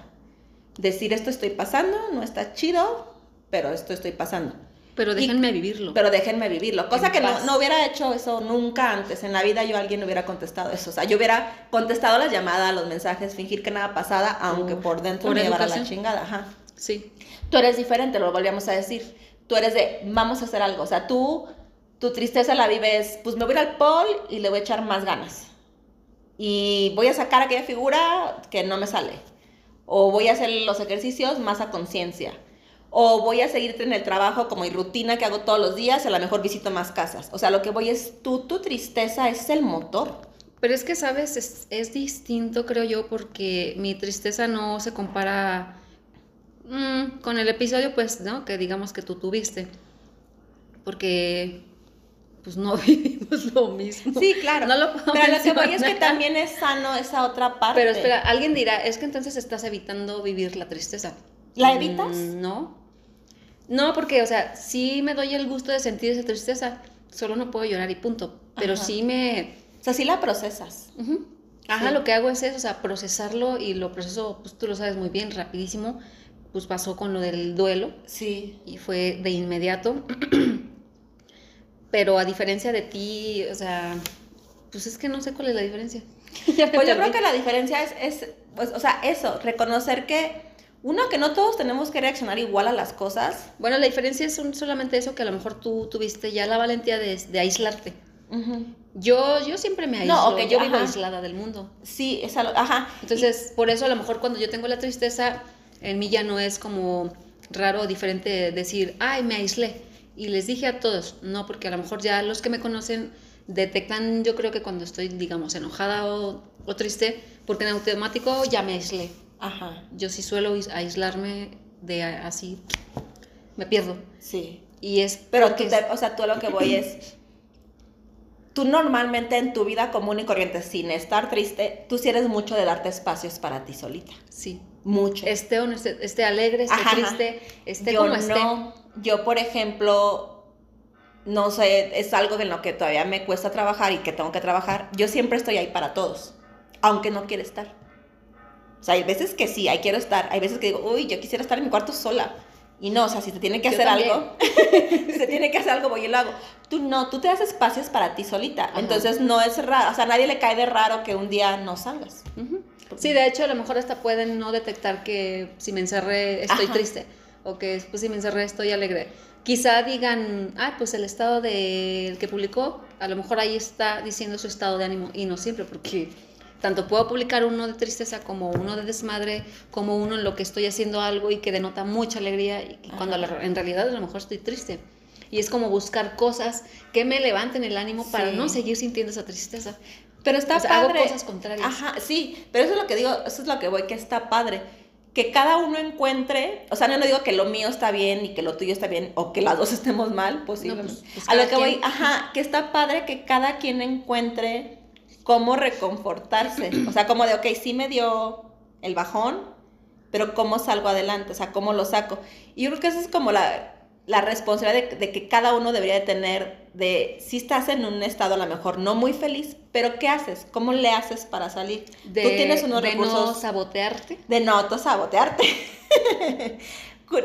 Decir esto estoy pasando, no está chido, pero esto estoy pasando. Pero déjenme vivirlo. Pero déjenme vivirlo. Cosa que no, no, hubiera hecho eso nunca antes. En la vida yo alguien hubiera contestado eso. O sea, yo hubiera contestado las llamadas, los mensajes, fingir que nada pasada, aunque por dentro me llevara la chingada. Ajá. Sí. Tú eres diferente, lo volvíamos a decir. Tú eres de, vamos a hacer algo. O sea, tú, tu tristeza la vives, pues me voy al pol y le voy a echar más ganas. Y voy a sacar aquella figura que no me sale. O voy a hacer los ejercicios más a conciencia o voy a seguir en el trabajo como mi rutina que hago todos los días, a lo mejor visito más casas. O sea, lo que voy es tú, tu tristeza es el motor. Pero es que, ¿sabes? Es, distinto, creo yo, porque mi tristeza no se compara mm, con el episodio, pues, ¿no? Que digamos que tú tuviste. Porque, pues, no vivimos lo mismo. Sí, claro. No lo Pero lo que voy es que también es sano esa otra parte. Pero espera, alguien dirá, es que entonces estás evitando vivir la tristeza. ¿La evitas? Mm, no. No, porque, o sea, sí me doy el gusto de sentir esa tristeza, solo no puedo llorar y punto. Pero sí me... O sea, sí la procesas. Ajá, lo que hago es eso, o sea, procesarlo y lo proceso, pues tú lo sabes muy bien, rapidísimo. Pues pasó con lo del duelo. Sí. Y fue de inmediato. Pero a diferencia de ti, o sea, pues es que no sé cuál es la diferencia. pues yo creo que la diferencia es, es pues, o sea, eso, reconocer que uno, que no todos tenemos que reaccionar igual a las cosas. Bueno, la diferencia es solamente eso, que a lo mejor tú tuviste ya la valentía de, aislarte. Yo, yo siempre me aíslo, no, okay, yo vivo aislada del mundo. Sí, es algo, ajá. Entonces, por eso a lo mejor cuando yo tengo la tristeza, en mí ya no es como raro o diferente decir, ay, me aislé. Y les dije a todos, no, porque a lo mejor ya los que me conocen detectan, yo creo que cuando estoy, digamos, enojada o, o triste, porque en automático ya me aislé. Ajá. Yo sí suelo aislarme de así, me pierdo. Sí. Y es... Pero tú, o sea, tú lo que voy es... Tú normalmente en tu vida común y corriente, sin estar triste, tú sí eres mucho de darte espacios para ti solita. Sí. Mucho. Esté o no esté, alegre, esté triste, esté yo como no, Yo, por ejemplo, no sé, es algo en lo que todavía me cuesta trabajar y que tengo que trabajar. Yo siempre estoy ahí para todos, aunque no quiera estar. O sea, hay veces que sí, ahí quiero estar. Hay veces que digo, uy, yo quisiera estar en mi cuarto sola. Y no, o sea, si te tiene que hacer algo, si se tiene que hacer algo, voy y lo hago. Tú no, tú te das espacios para ti solita. Entonces no es raro, o sea, a nadie le cae de raro que un día no salgas. Sí, de hecho, a lo mejor hasta pueden no detectar que si me encerré estoy triste o que pues, si me encerré estoy alegre. Quizá digan, ah, pues el estado del que publicó, a lo mejor ahí está diciendo su estado de ánimo y no siempre, porque tanto puedo publicar uno de tristeza como uno de desmadre, como uno en lo que estoy haciendo algo y que denota mucha alegría y cuando en realidad a lo mejor estoy triste. Y es como buscar cosas que me levanten el ánimo para no seguir sintiendo esa tristeza. Pero está padre. Hago cosas contrarias. Ajá, sí, pero eso es lo que digo, eso es lo que voy, que está padre. Que cada uno encuentre, o sea, no, no digo que lo mío está bien y que lo tuyo está bien, o que las dos estemos mal, posiblemente. No, pues, pues a lo que voy, ajá, que está padre que cada quien encuentre cómo reconfortarse. O sea, como de, ok, sí me dio el bajón, pero cómo salgo adelante, o sea, cómo lo saco. Y yo creo que esa es como la, la responsabilidad de, que cada uno debería de tener de si estás en un estado a lo mejor no muy feliz, pero ¿qué haces? ¿Cómo le haces para salir? De, Tú tienes unos de no sabotearte. De no sabotearte.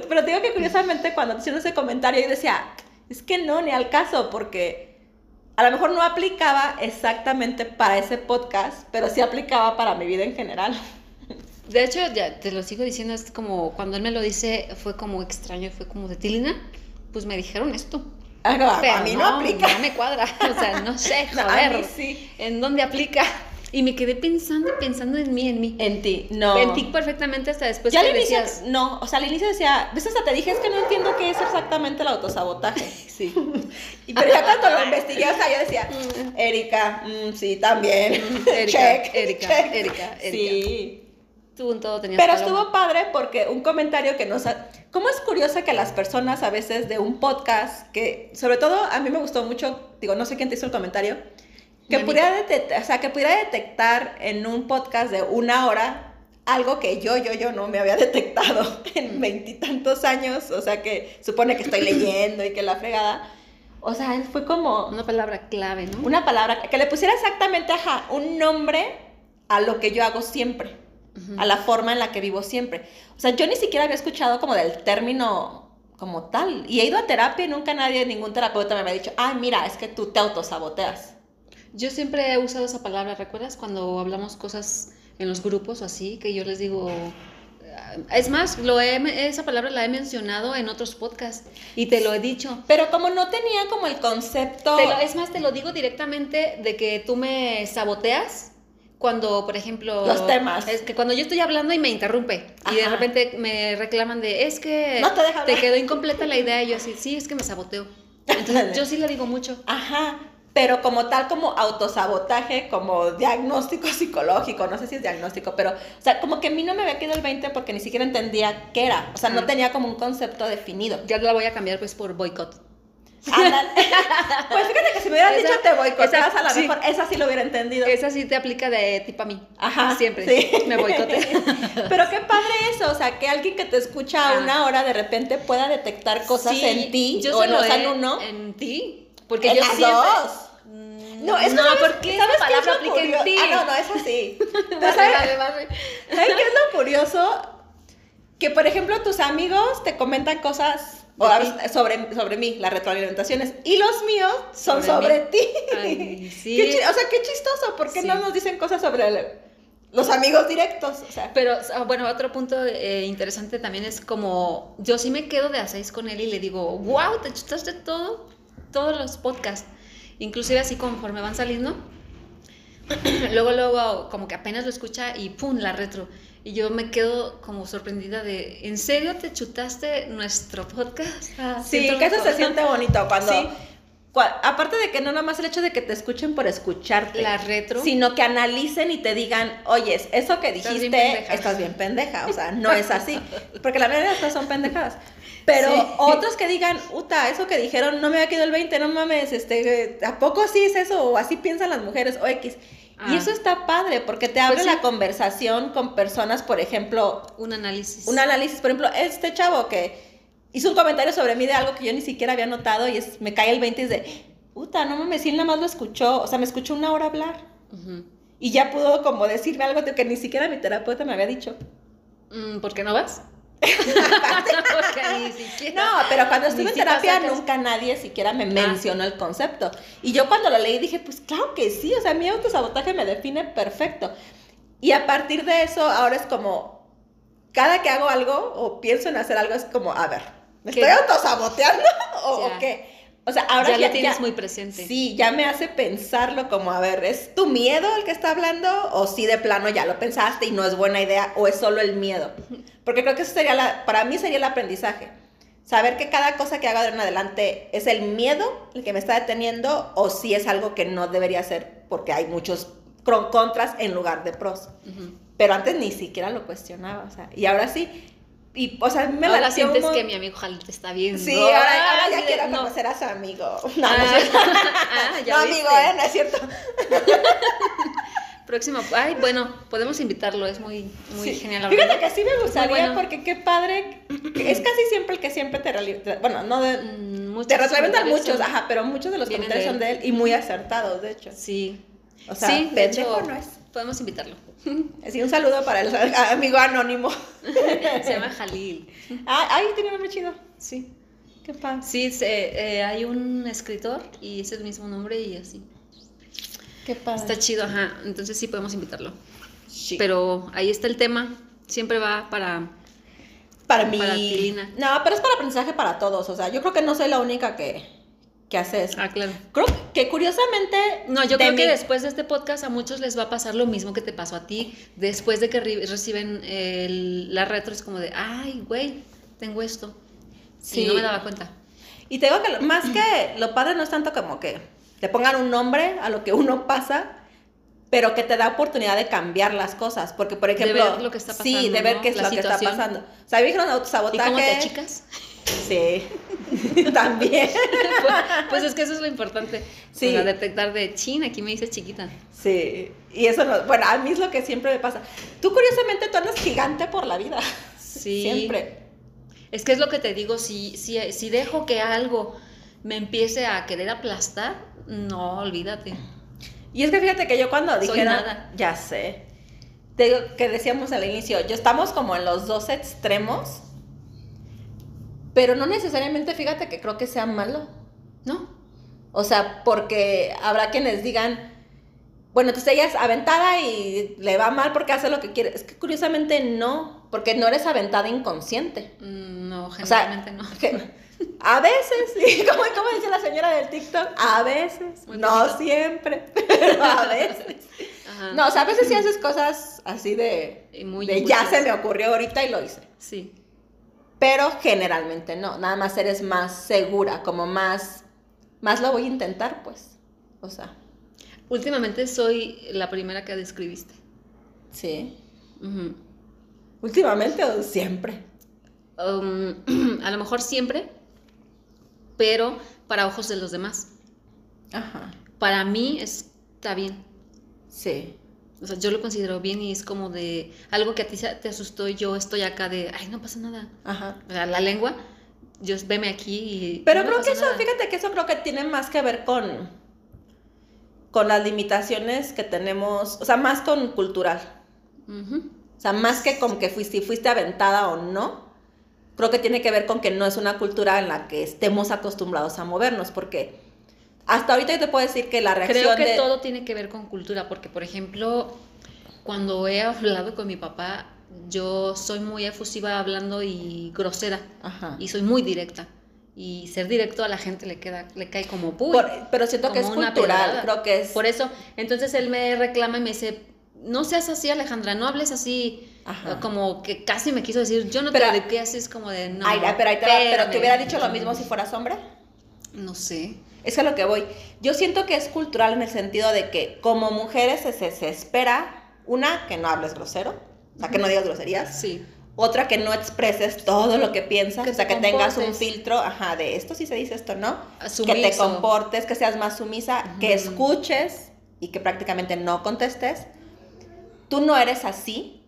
pero digo que curiosamente cuando te hicieron ese comentario yo decía, es que no, ni al caso, porque a lo mejor no aplicaba exactamente para ese podcast, pero sí aplicaba para mi vida en general. De hecho, ya te lo sigo diciendo, es como cuando él me lo dice, fue como extraño, fue como de Tilina, pues me dijeron esto. Ah, a mí no, aplica. No me cuadra, o sea, no sé, joder, sí. ¿en dónde aplica? Y me quedé pensando y pensando en mí, en mí. En ti, no. En ti perfectamente hasta después ya que decías... No, o sea, al inicio decía, ¿ves? Hasta te dije, es que no entiendo qué es exactamente el autosabotaje. Sí. y, pero ya cuando lo investigué, o sea, yo decía, mm. Erika, mm, sí, también. Erika, Erika, Erika, Erika. Sí. Pero estuvo padre porque un comentario que nos... Ha... ¿Cómo es curioso que las personas a veces de un podcast, que sobre todo a mí me gustó mucho, digo, no sé quién te hizo el comentario, que pudiera, detectar, o sea, que pudiera detectar en un podcast de una hora algo que yo, yo, yo no me había detectado en veintitantos años, o sea, que supone que estoy leyendo y que la fregada. O sea, fue como... Una palabra clave, ¿no? Una palabra que le pusiera exactamente, ajá, un nombre a lo que yo hago siempre a la forma en la que vivo siempre. O sea, yo ni siquiera había escuchado como del término como tal. Y he ido a terapia y nunca nadie, ningún terapeuta me había dicho, ay, mira, es que tú te autosaboteas. Yo siempre he usado esa palabra, ¿recuerdas? Cuando hablamos cosas en los grupos o así, que yo les digo... Es más, lo esa palabra la he mencionado en otros podcasts y te lo he dicho. Pero como no tenía como el concepto... es más, te lo digo directamente de que tú me saboteas cuando, por ejemplo... Los temas. Es que cuando yo estoy hablando y me interrumpe y de repente me reclaman de, es que no te, deja te quedó incompleta la idea y yo así, sí, es que me saboteo. Entonces yo sí le digo mucho. Ajá, pero como tal, como autosabotaje, como diagnóstico psicológico, no sé si es diagnóstico, pero, o sea, como que a mí no me había quedado el 20 porque ni siquiera entendía qué era, o sea, no tenía como un concepto definido. Ya la voy a cambiar pues por boicot. pues fíjate que si me hubieras dicho te boicoteas, a lo mejor esa sí lo hubiera entendido. Esa sí te aplica de tipo a mí. Ajá. Siempre. Sí. Me boicote. Pero qué padre eso, o sea, que alguien que te escucha a una hora de repente pueda detectar cosas en ti. Yo o no, en uno. En ti. Porque en yo las siempre... dos. No, es no, porque esa palabra aplica en ti. Ah, no, no, es así. ¿sabes, ¿sabes qué es lo curioso? Que, por ejemplo, tus amigos te comentan cosas o sobre, sobre mí, las retroalimentaciones. Y los míos son sobre, ti. o sea, qué chistoso. ¿Por qué no nos dicen cosas sobre los amigos directos? O sea. Pero, ah, bueno, otro punto eh, interesante también es como, yo sí me quedo de a seis con él y le digo, wow, te chustaste todo, todos los podcasts. Inclusive así conforme van saliendo. luego, luego, como que apenas lo escucha y pum, la retro. Y yo me quedo como sorprendida de, ¿en serio te chutaste nuestro podcast? Ah, sí, que eso se siente bonito cuando... aparte de que no nada más el hecho de que te escuchen por escucharte. La retro. Sino que analicen y te digan, oyes, eso que dijiste, estás bien, pendeja. O sea, no es así. Porque la mayoría de las son pendejadas. Pero otros que digan, uta, eso que dijeron no me ha quedado el 20, no mames, este, ¿a poco sí es eso? O así piensan las mujeres, o X. Y eso ah. está padre porque te abre pues la conversación con personas, por ejemplo. Un análisis. Un análisis, por ejemplo, este chavo que hizo un comentario sobre mí de algo que yo ni siquiera había notado y es, me cae el 20 y de, puta, no mames, él nada más lo escuchó, o sea, me escuchó una hora hablar. Y ya pudo como decirme algo que ni siquiera mi terapeuta me había dicho. Mm, ¿Por qué no vas? no, pero cuando estuve en terapia nunca nadie siquiera me ah. mencionó el concepto. Y yo cuando lo leí dije, pues claro que sí, o sea, mi autosabotaje me define perfecto. Y a partir de eso, ahora es como, cada que hago algo o pienso en hacer algo, es como, a ver, ¿me estoy autosaboteando o, qué? O sea, ahora ya, ya lo tienes muy presente. Sí, ya me hace pensarlo como, a ver, ¿es tu miedo el que está hablando? O si de plano ya lo pensaste y no es buena idea, o es solo el miedo. Porque creo que eso sería la, para mí sería el aprendizaje. Saber que cada cosa que haga de en adelante es el miedo el que me está deteniendo, o si es algo que no debería hacer porque hay muchos contras en lugar de pros. Pero antes ni siquiera lo cuestionaba, o sea, y ahora sí, y, o sea, me ahora sientes que mi amigo Jalil te está viendo. Sí, ahora, ya quiero conocer a su amigo. No, no, ah, ah, ya no amigo, ¿eh? No es cierto. Próximo. Ay, bueno, podemos invitarlo, es muy, muy genial. Fíjate que sí me gustaría, porque qué padre. Es casi siempre el que siempre te realiza. Bueno, no de. Mm, te retroalimentan muchos, ajá, pero muchos de los comentarios son de él y muy acertados, de hecho. Sí. O sea, sí, de hecho, no es. Podemos invitarlo. Así un saludo para el amigo anónimo. Se llama Jalil. Ah, ahí tiene nombre chido. Sí. Qué padre. Sí, eh, hay un escritor y es el mismo nombre y así. Qué padre. Está chido, ajá. Entonces sí podemos invitarlo. Sí. Pero ahí está el tema. Siempre va para. Para mí. no, pero es para aprendizaje para todos. O sea, yo creo que no soy la única que ¿Qué haces? Ah, claro. Creo que curiosamente... No, yo creo que después de este podcast a muchos les va a pasar lo mismo que te pasó a ti. Después de que reciben la retro es como de, ay, güey, tengo esto. Sí. Y no me daba cuenta. Y te digo que más que lo padre no es tanto como que te pongan un nombre a lo que uno pasa, pero que te da oportunidad de cambiar las cosas. Porque, por ejemplo... De ver lo que está pasando, Sí, de ver qué es lo que está pasando. O sea, dijeron autosabotaje... ¿Y cómo te chicas? Sí, también. Pues, pues, es que eso es lo importante. Sí. detectar de China, aquí me dices chiquita. Sí, y eso no, bueno, a mí es lo que siempre me pasa. Tú curiosamente tú andas gigante por la vida. Sí. Siempre. Es que es lo que te digo, si, si, si dejo que algo me empiece a querer aplastar, no, olvídate. Y es que fíjate que yo cuando dije nada. ya sé, te digo que decíamos al inicio, yo estamos como en los dos extremos pero no necesariamente, fíjate que creo que sea malo, ¿no? O sea, porque habrá quienes digan, bueno, entonces ella es aventada y le va mal porque hace lo que quiere. Es que curiosamente no, porque no eres aventada inconsciente. Mm, no, generalmente no. a veces, como, como dice la señora del TikTok, a veces, no siempre, pero a veces. No, o sea, a veces sí haces cosas así de, de ya se me ocurrió ahorita y lo hice. Sí pero generalmente no, nada más eres más segura, como más, más lo voy a intentar, pues, o sea. Últimamente soy la primera que describiste. Sí. ¿Últimamente o siempre? Um, a lo mejor siempre, pero para ojos de los demás. Ajá. Para mí está bien. Sí. O sea, yo lo considero bien y es como de algo que a ti te asustó y yo estoy acá de, ay, no pasa nada. Ajá. O sea, la lengua, yo veme aquí y... Pero creo que eso, fíjate que eso creo que tiene más que ver con, con las limitaciones que tenemos, o sea, más con cultural. O sea, más que con que fuiste, si fuiste aventada o no, creo que tiene que ver con que no es una cultura en la que estemos acostumbrados a movernos, porque hasta ahorita yo te puedo decir que la reacción Creo que todo tiene que ver con cultura, porque por ejemplo, cuando he hablado con mi papá, yo soy muy efusiva hablando y grosera. Y soy muy directa. Y ser directo a la gente le queda, le cae como puy. pero siento que es cultural, creo que es. Por eso, entonces él me reclama y me dice, no seas así, Alejandra, no hables así. Como que casi me quiso decir, yo no te te qué así, es como de no. pero, ahí te, pero te hubiera dicho lo mismo si fueras hombre. No sé. Es a lo que voy. Yo siento que es cultural en el sentido de que como mujeres se, se, espera, una, que no hables grosero, o sea, que no digas groserías. Sí. Otra, que no expreses todo lo que piensas, o sea, que tengas un filtro, ajá, de esto sí se dice, esto no. Que te comportes, que seas más sumisa, que escuches y que prácticamente no contestes. Tú no eres así,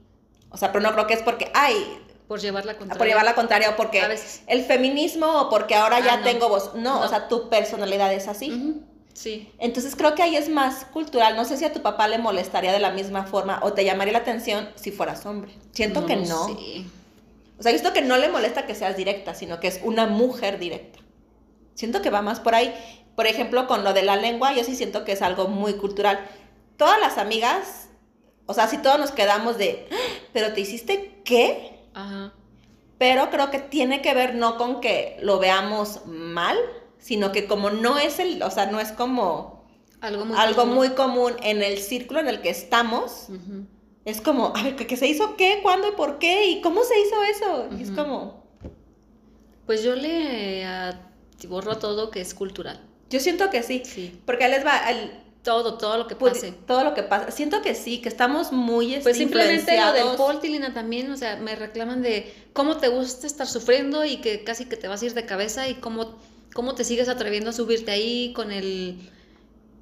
o sea, pero no creo que es porque, ay, por llevar la contraria. Por llevar la contraria o porque el feminismo o porque ahora ya ah, tengo voz. No, o sea, tu personalidad es así. Sí. Entonces creo que ahí es más cultural. No sé si a tu papá le molestaría de la misma forma o te llamaría la atención si fueras hombre. Siento que no. O sea, visto que no le molesta que seas directa, sino que es una mujer directa. Siento que va más por ahí. Por ejemplo, con lo de la lengua, yo sí siento que es algo muy cultural. Todas las amigas, o sea, si todos nos quedamos de, ah, pero te hiciste qué? Ajá. Pero creo que tiene que ver no con que lo veamos mal, sino que como no es el, o sea, no es como algo muy, algo común. muy común en el círculo en el que estamos, es como, a ver, ¿qué, se hizo qué? ¿Cuándo y por qué? ¿Y cómo se hizo eso? y es como... Pues yo le borro todo que es cultural. Yo siento que sí, sí. porque les va... todo, todo lo que pues, pase. todo lo que pasa. Siento que sí, que estamos muy este, Pues simplemente lo del Paul Tilina también, o sea, me reclaman de cómo te gusta estar sufriendo y que casi que te vas a ir de cabeza y cómo, cómo te sigues atreviendo a subirte ahí con el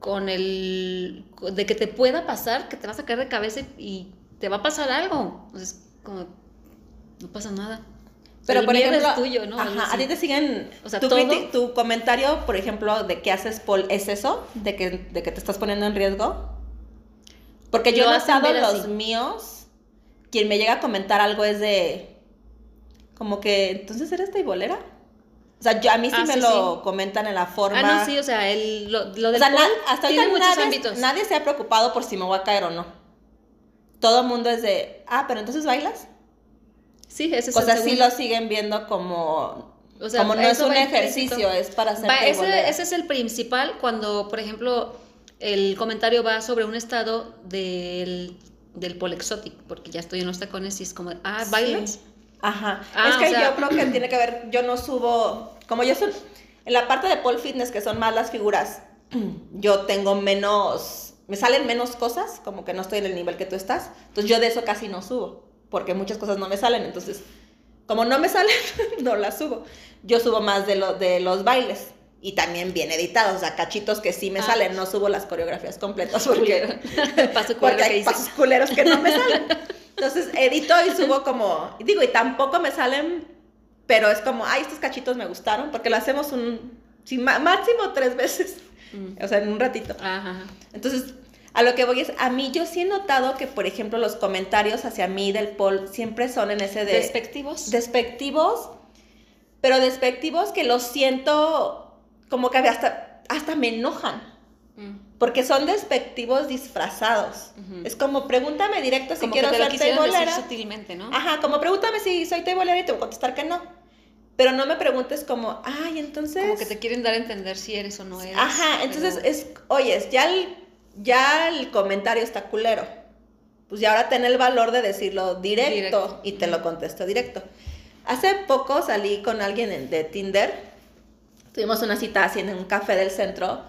con el de que te pueda pasar, que te vas a caer de cabeza y te va a pasar algo. Entonces, como no pasa nada. Pero por ejemplo, es tuyo, ¿no? Ajá, a ti te siguen, o sea, tu, tu, comentario, por ejemplo, de qué haces Paul, ¿es eso? ¿De que, de que te estás poniendo en riesgo? Porque yo, he notado los míos, quien me llega a comentar algo es de, como que, entonces eres teibolera. O sea, yo, a mí sí ah, me lo comentan en la forma. Ah, no, sí, o sea, el, lo, lo del o sea, hasta tiene muchos nadie, ámbitos. Nadie se ha preocupado por si me voy a caer o no. Todo el mundo es de, ah, pero entonces bailas. Sí, ese es O sea, sí lo siguen viendo como. O sea, como no es un ejercicio, es para hacer. ese, ese es el principal cuando, por ejemplo, el comentario va sobre un estado del, del polexotic, porque ya estoy en los tacones y es como, ah, ¿bailas? Ajá. Ah, es que yo creo que tiene que ver, yo no subo, como yo soy, en la parte de pole fitness que son más las figuras, yo tengo menos, me salen menos cosas, como que no estoy en el nivel que tú estás, entonces yo de eso casi no subo, porque muchas cosas no me salen, entonces, como no me salen, no las subo. Yo subo más de, lo, de los bailes y también bien editados, o sea, cachitos que sí me ah. salen, no subo las coreografías completas porque, porque hay pasos culeros que no me salen. Entonces edito y subo como, digo, y tampoco me salen, pero es como, ay, estos cachitos me gustaron, porque lo hacemos un, máximo tres veces, mm. o sea, en un ratito. Entonces, a lo que voy es, a mí yo sí he notado que, por ejemplo, los comentarios hacia mí del Paul siempre son en ese de... Despectivos. Despectivos, pero despectivos que los siento como que hasta, hasta me enojan. Mm. Porque son despectivos disfrazados. Es como, pregúntame directo si quiero ser teibolera. sutilmente, ¿no? Ajá, como pregúntame si soy teibolera y te voy a contestar que no. Pero no me preguntes como, ay, entonces... Como que te quieren dar a entender si eres o no eres. Ajá, entonces es, oyes, ya el, ya el comentario está culero. Pues ya ahora ten el valor de decirlo directo, y te lo contesto directo. Hace poco salí con alguien de Tinder. Tuvimos una cita así en un café del centro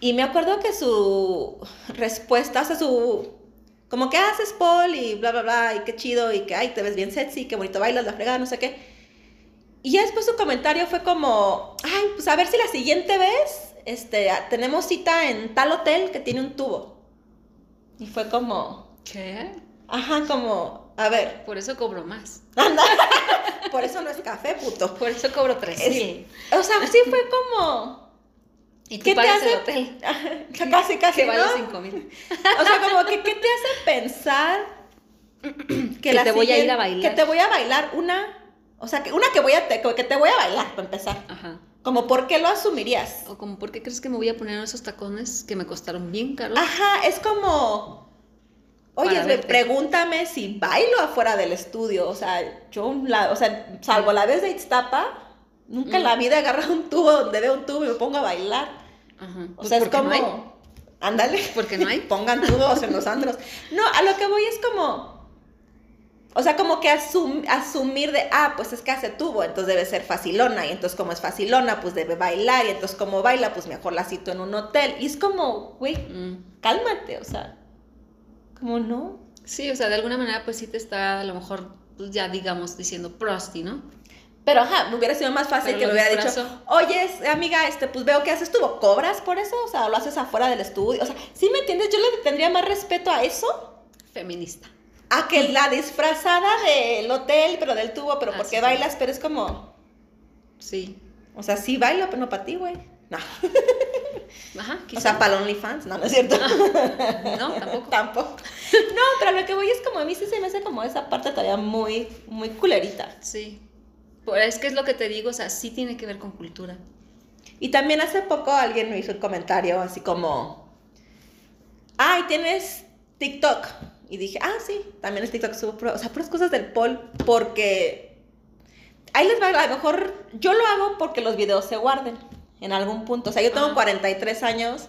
y me acuerdo que su respuesta, o sea, su... Como que haces, Paul, y bla, bla, bla, y qué chido, y que, ay, te ves bien sexy, qué bonito bailas, la fregada, no sé qué. Y ya después su comentario fue como, ay, pues a ver si la siguiente vez, este, tenemos cita en tal hotel que tiene un tubo. Y fue como... ¿Qué? Ajá, como, a ver. Por eso cobro más. Anda. Por eso no es café, puto. Por eso cobro tres. Sí. O sea, sí fue como... Y tú ¿Qué te hace? el hotel. casi, casi, que vale 5 mil. O sea, como que, ¿qué te hace pensar que, te voy a ir a bailar? Que te voy a bailar una, o sea, que una que voy a, te, que te voy a bailar, para empezar. Ajá. Como, ¿por qué lo asumirías? O como, ¿por qué crees que me voy a poner esos tacones que me costaron bien caros? Ajá, es como... Oye, pregúntame si bailo afuera del estudio. O sea, yo, la, o sea, salvo la vez de Itztapa, nunca en la vida he agarrado un tubo donde veo un tubo y me pongo a bailar. O pues sea, es como, no ándale, porque no hay. Pongan tubos en los andros. No, a lo que voy es como, o sea, como que asumir de, ah, pues es que hace tubo, entonces debe ser facilona, y entonces como es facilona, pues debe bailar, y entonces como baila, pues mejor la cito en un hotel. Y es como, güey, mm. cálmate, o sea, como no. Sí, o sea, de alguna manera, pues sí te está a lo mejor, pues ya digamos, diciendo prosti, ¿no? Pero ajá, me hubiera sido más fácil que me hubiera dicho, oye, amiga, este, pues veo que haces tú, ¿cobras por eso? O sea, lo haces afuera del estudio. O sea, ¿sí me entiendes? Yo le tendría más respeto a eso. Feminista. A que la disfrazada del hotel, pero del tubo, pero porque bailas, pero es como. Sí. O sea, sí bailo, pero no para ti, güey. No. Ajá, O sea, para OnlyFans, no, no es cierto. No, tampoco. tampoco. No, pero lo que voy es como, a mí sí se me hace como esa parte todavía muy, muy culerita. Sí. Es que es lo que te digo, o sea, sí tiene que ver con cultura. Y también hace poco alguien me hizo un comentario así como, ay, tienes TikTok. Y dije, ah, sí, también es TikTok, subo, o sea, puras cosas del Paul, porque ahí les va, a lo mejor yo lo hago porque los videos se guarden. en algún punto. O sea, yo tengo 43 años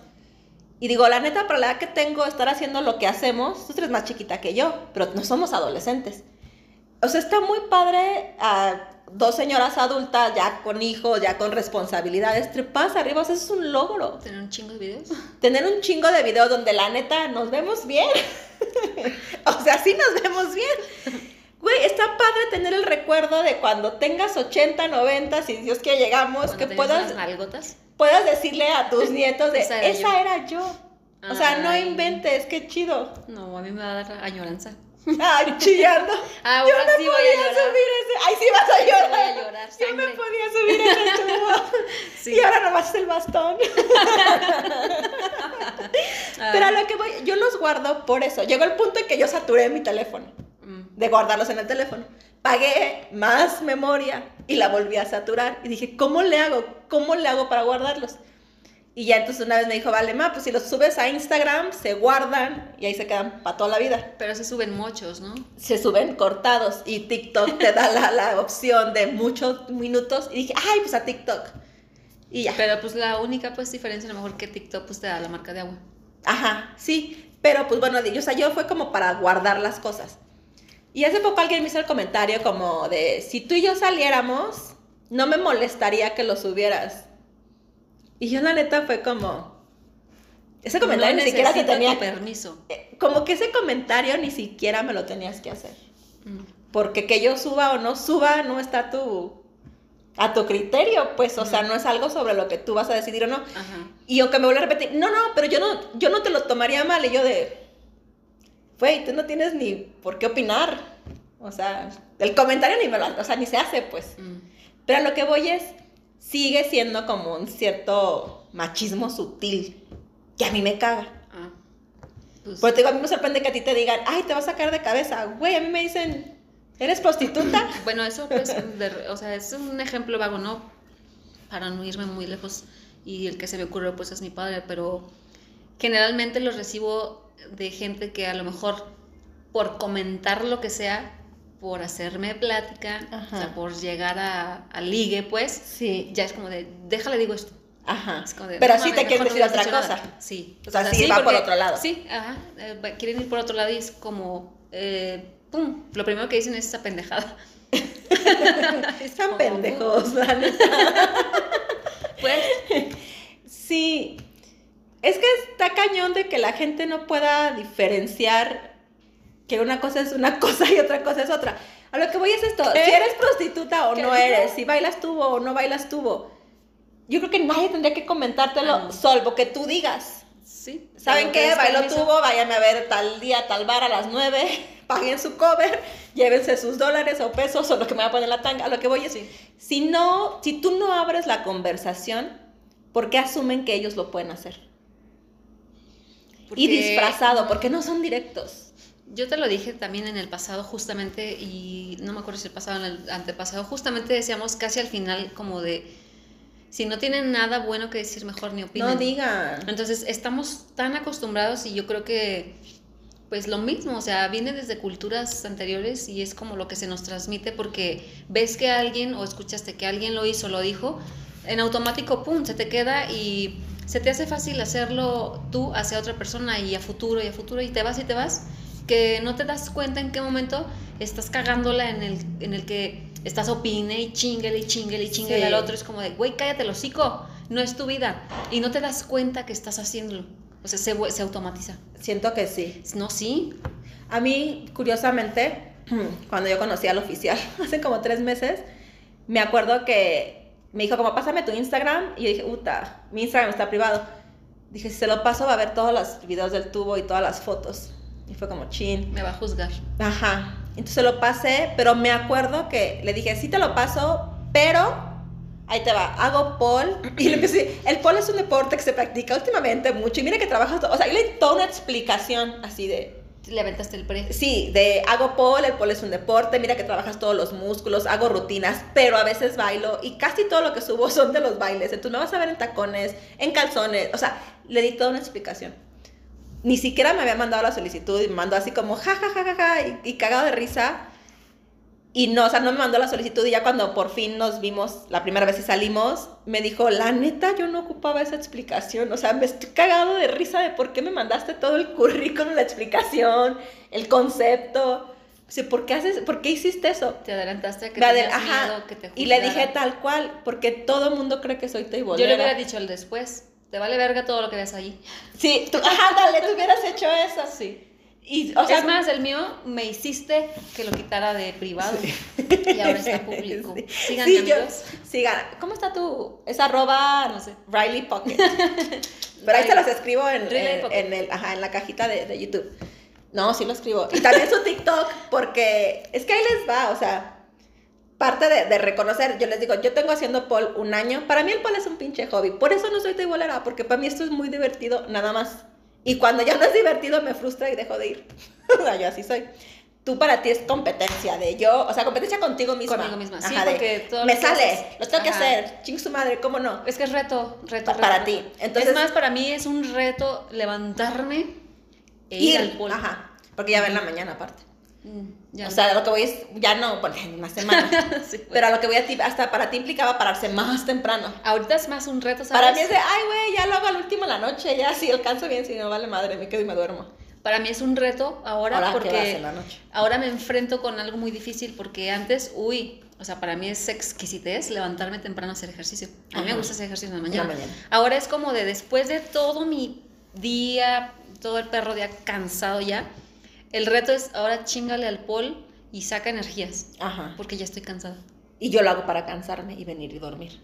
y digo, la neta, para la edad que tengo, estar haciendo lo que hacemos, tú eres más chiquita que yo, pero no somos adolescentes. O sea, está muy padre a dos señoras adultas ya con hijos, ya con responsabilidades, trepas arriba, o sea, eso es un logro. Tener un chingo de videos. Tener un chingo de videos donde la neta nos vemos bien. o sea, sí nos vemos bien. Güey, está padre tener el recuerdo de cuando tengas 80, 90, si Dios quiere llegamos, que puedas... Puedas decirle a tus nietos de, esa era, yo. O sea, no inventes, qué chido. No, a mí me va a dar añoranza. Ay, chillando. Ahora yo no sí voy a llorar. subir ese. Ay, sí vas a llorar. voy a llorar. Yo me podía subir ese tubo. sí. Y ahora nomás el bastón. Pero a lo que voy, yo los guardo por eso. Llegó el punto en que yo saturé mi teléfono. Mm. De guardarlos en el teléfono. Pagué más memoria y la volví a saturar. Y dije, ¿cómo le hago? ¿Cómo le hago para guardarlos? Y ya entonces una vez me dijo, vale, ma, pues si los subes a Instagram, se guardan y ahí se quedan para toda la vida. Pero se suben muchos, ¿no? Se suben cortados y TikTok te da la, la opción de muchos minutos. Y dije, ay, pues a TikTok. Y ya. Pero pues la única pues diferencia a lo mejor que TikTok pues te da la marca de agua. Ajá, sí. Pero pues bueno, o sea, yo fue como para guardar las cosas. Y hace poco alguien me hizo el comentario como de, si tú y yo saliéramos, no me molestaría que lo subieras y yo la neta fue como... Ese comentario ni siquiera se tenía... permiso. Eh, como que ese comentario ni siquiera me lo tenías que hacer. Mm. Porque que yo suba o no suba no está a tu, a tu criterio, pues, o sea, no es algo sobre lo que tú vas a decidir o no. Y aunque me vuelva a repetir, no, no, pero yo no, yo no te lo tomaría mal. Y yo de, güey, tú no tienes ni por qué opinar. O sea, el comentario ni me lo, o sea, ni se hace, pues. Mm. Pero a lo que voy es, sigue siendo como un cierto machismo sutil que a mí me caga. Ah, pues digo, a mí me sorprende que a ti te digan, ay, te vas a sacar de cabeza. Güey, a mí me dicen, ¿eres prostituta? bueno, eso pues, o sea, es un ejemplo vago, ¿no? Para no irme muy lejos. Y el que se me ocurrió, pues, es mi padre. Pero generalmente lo recibo de gente que a lo mejor por comentar lo que sea, por hacerme plática, o sea, por llegar a, a, ligue, pues, sí. ya es como de, déjale, digo esto. Ajá. Pero así te quieren decir otra cosa. Sí. O sea, sí, va por otro lado. Sí, ajá. Eh, quieren ir por otro lado y es como, eh, pum, lo primero que dicen es esa pendejada. Están pendejos, la pues. Sí. Es que está cañón de que la gente no pueda diferenciar que una cosa es una cosa y otra cosa es otra. A lo que voy es esto, si eres prostituta o no eres, si bailas tubo o no bailas tubo, yo creo que nadie tendría que comentártelo, ah, salvo que tú digas. Sí. ¿Saben qué? Bailo tubo, váyanme a ver tal día, tal bar a las 9, paguen su cover, llévense sus dólares o pesos o lo que me va a poner la tanga. A lo que voy es, si no, si tú no abres la conversación, ¿por qué asumen que ellos lo pueden hacer? Y disfrazado, porque no son directos. Yo te lo dije también en el pasado justamente, y no me acuerdo si el pasado o el antepasado, justamente decíamos casi al final como de, si no tienen nada bueno que decir, mejor ni opinen. No digan. Entonces, estamos tan acostumbrados y yo creo que, pues lo mismo, o sea, viene desde culturas anteriores y es como lo que se nos transmite porque ves que alguien o escuchaste que alguien lo hizo, lo dijo, en automático, ¡pum!, se te queda y se te hace fácil hacerlo tú hacia otra persona y a futuro y a futuro y te vas y te vas que no te das cuenta en qué momento estás cagándola en el, en el que estás opine y chinguele y chinguele y chinguele al otro. Es como de, güey, cállate el hocico, no es tu vida. Y no te das cuenta que estás haciéndolo. O sea, se, se automatiza. Siento que sí. No, sí. A mí, curiosamente, cuando yo conocí al oficial, hace como tres meses, me acuerdo que me dijo como, pásame tu Instagram. Y yo dije, puta, mi Instagram está privado. Dije, si se lo paso va a ver todos los videos del tubo y todas las fotos. Y fue como, chin. Me va a juzgar. Ajá. Entonces lo pasé, pero me acuerdo que le dije, sí te lo paso, pero ahí te va, hago pole. Y le empecé, el pole es un deporte que se practica últimamente mucho. Y mira que trabajas, o sea, yo le di toda una explicación así de... Le aventaste el pre. Sí, de hago pole, el pole es un deporte, mira que trabajas todos los músculos, hago rutinas, pero a veces bailo y casi todo lo que subo son de los bailes. Entonces me vas a ver en tacones, en calzones, o sea, le di toda una explicación ni siquiera me había mandado la solicitud y me mandó así como ja, ja, ja, ja, ja y, cagado de risa. Y no, o sea, no me mandó la solicitud y ya cuando por fin nos vimos, la primera vez que salimos, me dijo, la neta, yo no ocupaba esa explicación. O sea, me estoy cagado de risa de por qué me mandaste todo el currículum, la explicación, el concepto. O sea, ¿por qué, haces, ¿por qué hiciste eso? Te adelantaste a que, te miedo que te Y le dije tal cual, porque todo mundo cree que soy teibolera. Yo le hubiera dicho el después. Te vale verga todo lo que ves allí. Sí, tú, ajá, dale, tú hubieras hecho eso. Sí. Y, o sea, es más, el mío me hiciste que lo quitara de privado. Y ahora está público. Sigan, amigos. sigan. ¿Cómo está tu? Es arroba, no sé, Riley Pocket. Pero ahí se las escribo en, en, el, ajá, en la cajita de, de, YouTube. No, sí lo escribo. Y también su TikTok, porque es que ahí les va, o sea, parte de, de, reconocer, yo les digo, yo tengo haciendo pole un año. Para mí el pole es un pinche hobby. Por eso no soy teibolera, porque para mí esto es muy divertido, nada más. Y cuando ya no es divertido me frustra y dejo de ir. yo así soy. Tú para ti es competencia de yo, o sea, competencia contigo misma. Conmigo misma, sí, porque todo Me sale, lo tengo que hacer, ching su madre, ¿cómo no? Es que es reto, reto, Para ti. Entonces, es más, para mí es un reto levantarme e ir, al. Ajá, porque ya va en la mañana aparte. Mm, o sea, lo que voy es, ya no, bueno, en una semana. Pues. Pero a lo que voy a ti, hasta para ti implicaba pararse más temprano. Ahorita es más un reto, ¿sabes? Para mí es de, ay, güey, ya lo hago al último la noche, ya si alcanzo bien, si no vale madre, me quedo y me duermo. Para mí es un reto ahora, porque la noche? ahora me enfrento con algo muy difícil porque antes, uy, o sea, para mí es exquisitez levantarme temprano a hacer ejercicio. A mí me gusta hacer ejercicio en la mañana. mañana. Ahora es como de después de todo mi día, todo el perro día cansado ya, el reto es ahora chingale al pol y saca energías. Ajá. Porque ya estoy cansada. Y yo lo hago para cansarme y venir y dormir.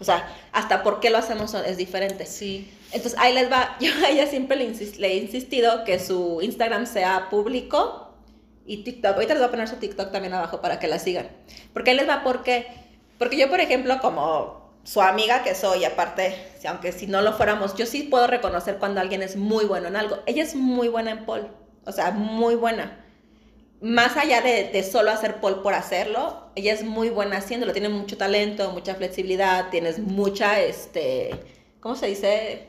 O sea, hasta por qué lo hacemos es diferente. Sí. Entonces ahí les va. Yo a ella siempre le, le he insistido que su Instagram sea público y TikTok. Ahorita les voy a poner su TikTok también abajo para que la sigan. Porque ahí les va porque. Porque yo, por ejemplo, como su amiga que soy, aparte, aunque si no lo fuéramos, yo sí puedo reconocer cuando alguien es muy bueno en algo. Ella es muy buena en pole o sea, muy buena. Más allá de, solo hacer pole por hacerlo, ella es muy buena haciéndolo, tiene mucho talento, mucha flexibilidad, tienes mucha, este, ¿cómo se dice?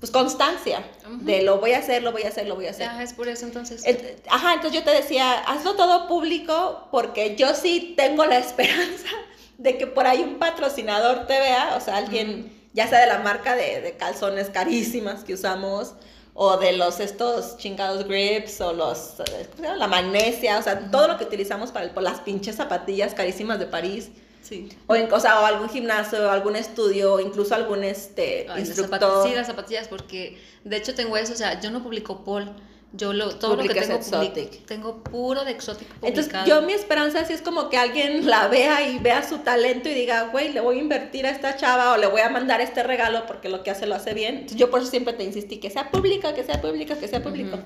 Pues constancia, de lo voy a hacer, lo voy a hacer, lo voy a hacer. Ajá, es por eso entonces. ajá, entonces yo te decía, hazlo todo público porque yo sí tengo la esperanza de que por ahí un patrocinador te vea, o sea, alguien, ya sea de la marca de, de calzones carísimas que usamos, o de los estos chingados grips o los la magnesia, o sea, todo lo que utilizamos para el, por las pinches zapatillas carísimas de París. Sí. O, en, o, sea, o algún gimnasio, algún estudio, incluso algún este, instructor. sí, las zapatillas, porque de hecho tengo eso, o sea, yo no publico Paul yo lo, todo lo que tengo, tengo puro de exótico Entonces, yo mi esperanza sí es como que alguien la vea y vea su talento y diga, güey, le voy a invertir a esta chava o le voy a mandar este regalo porque lo que hace lo hace bien. yo por eso siempre te insistí, que sea pública, que sea pública, que sea público.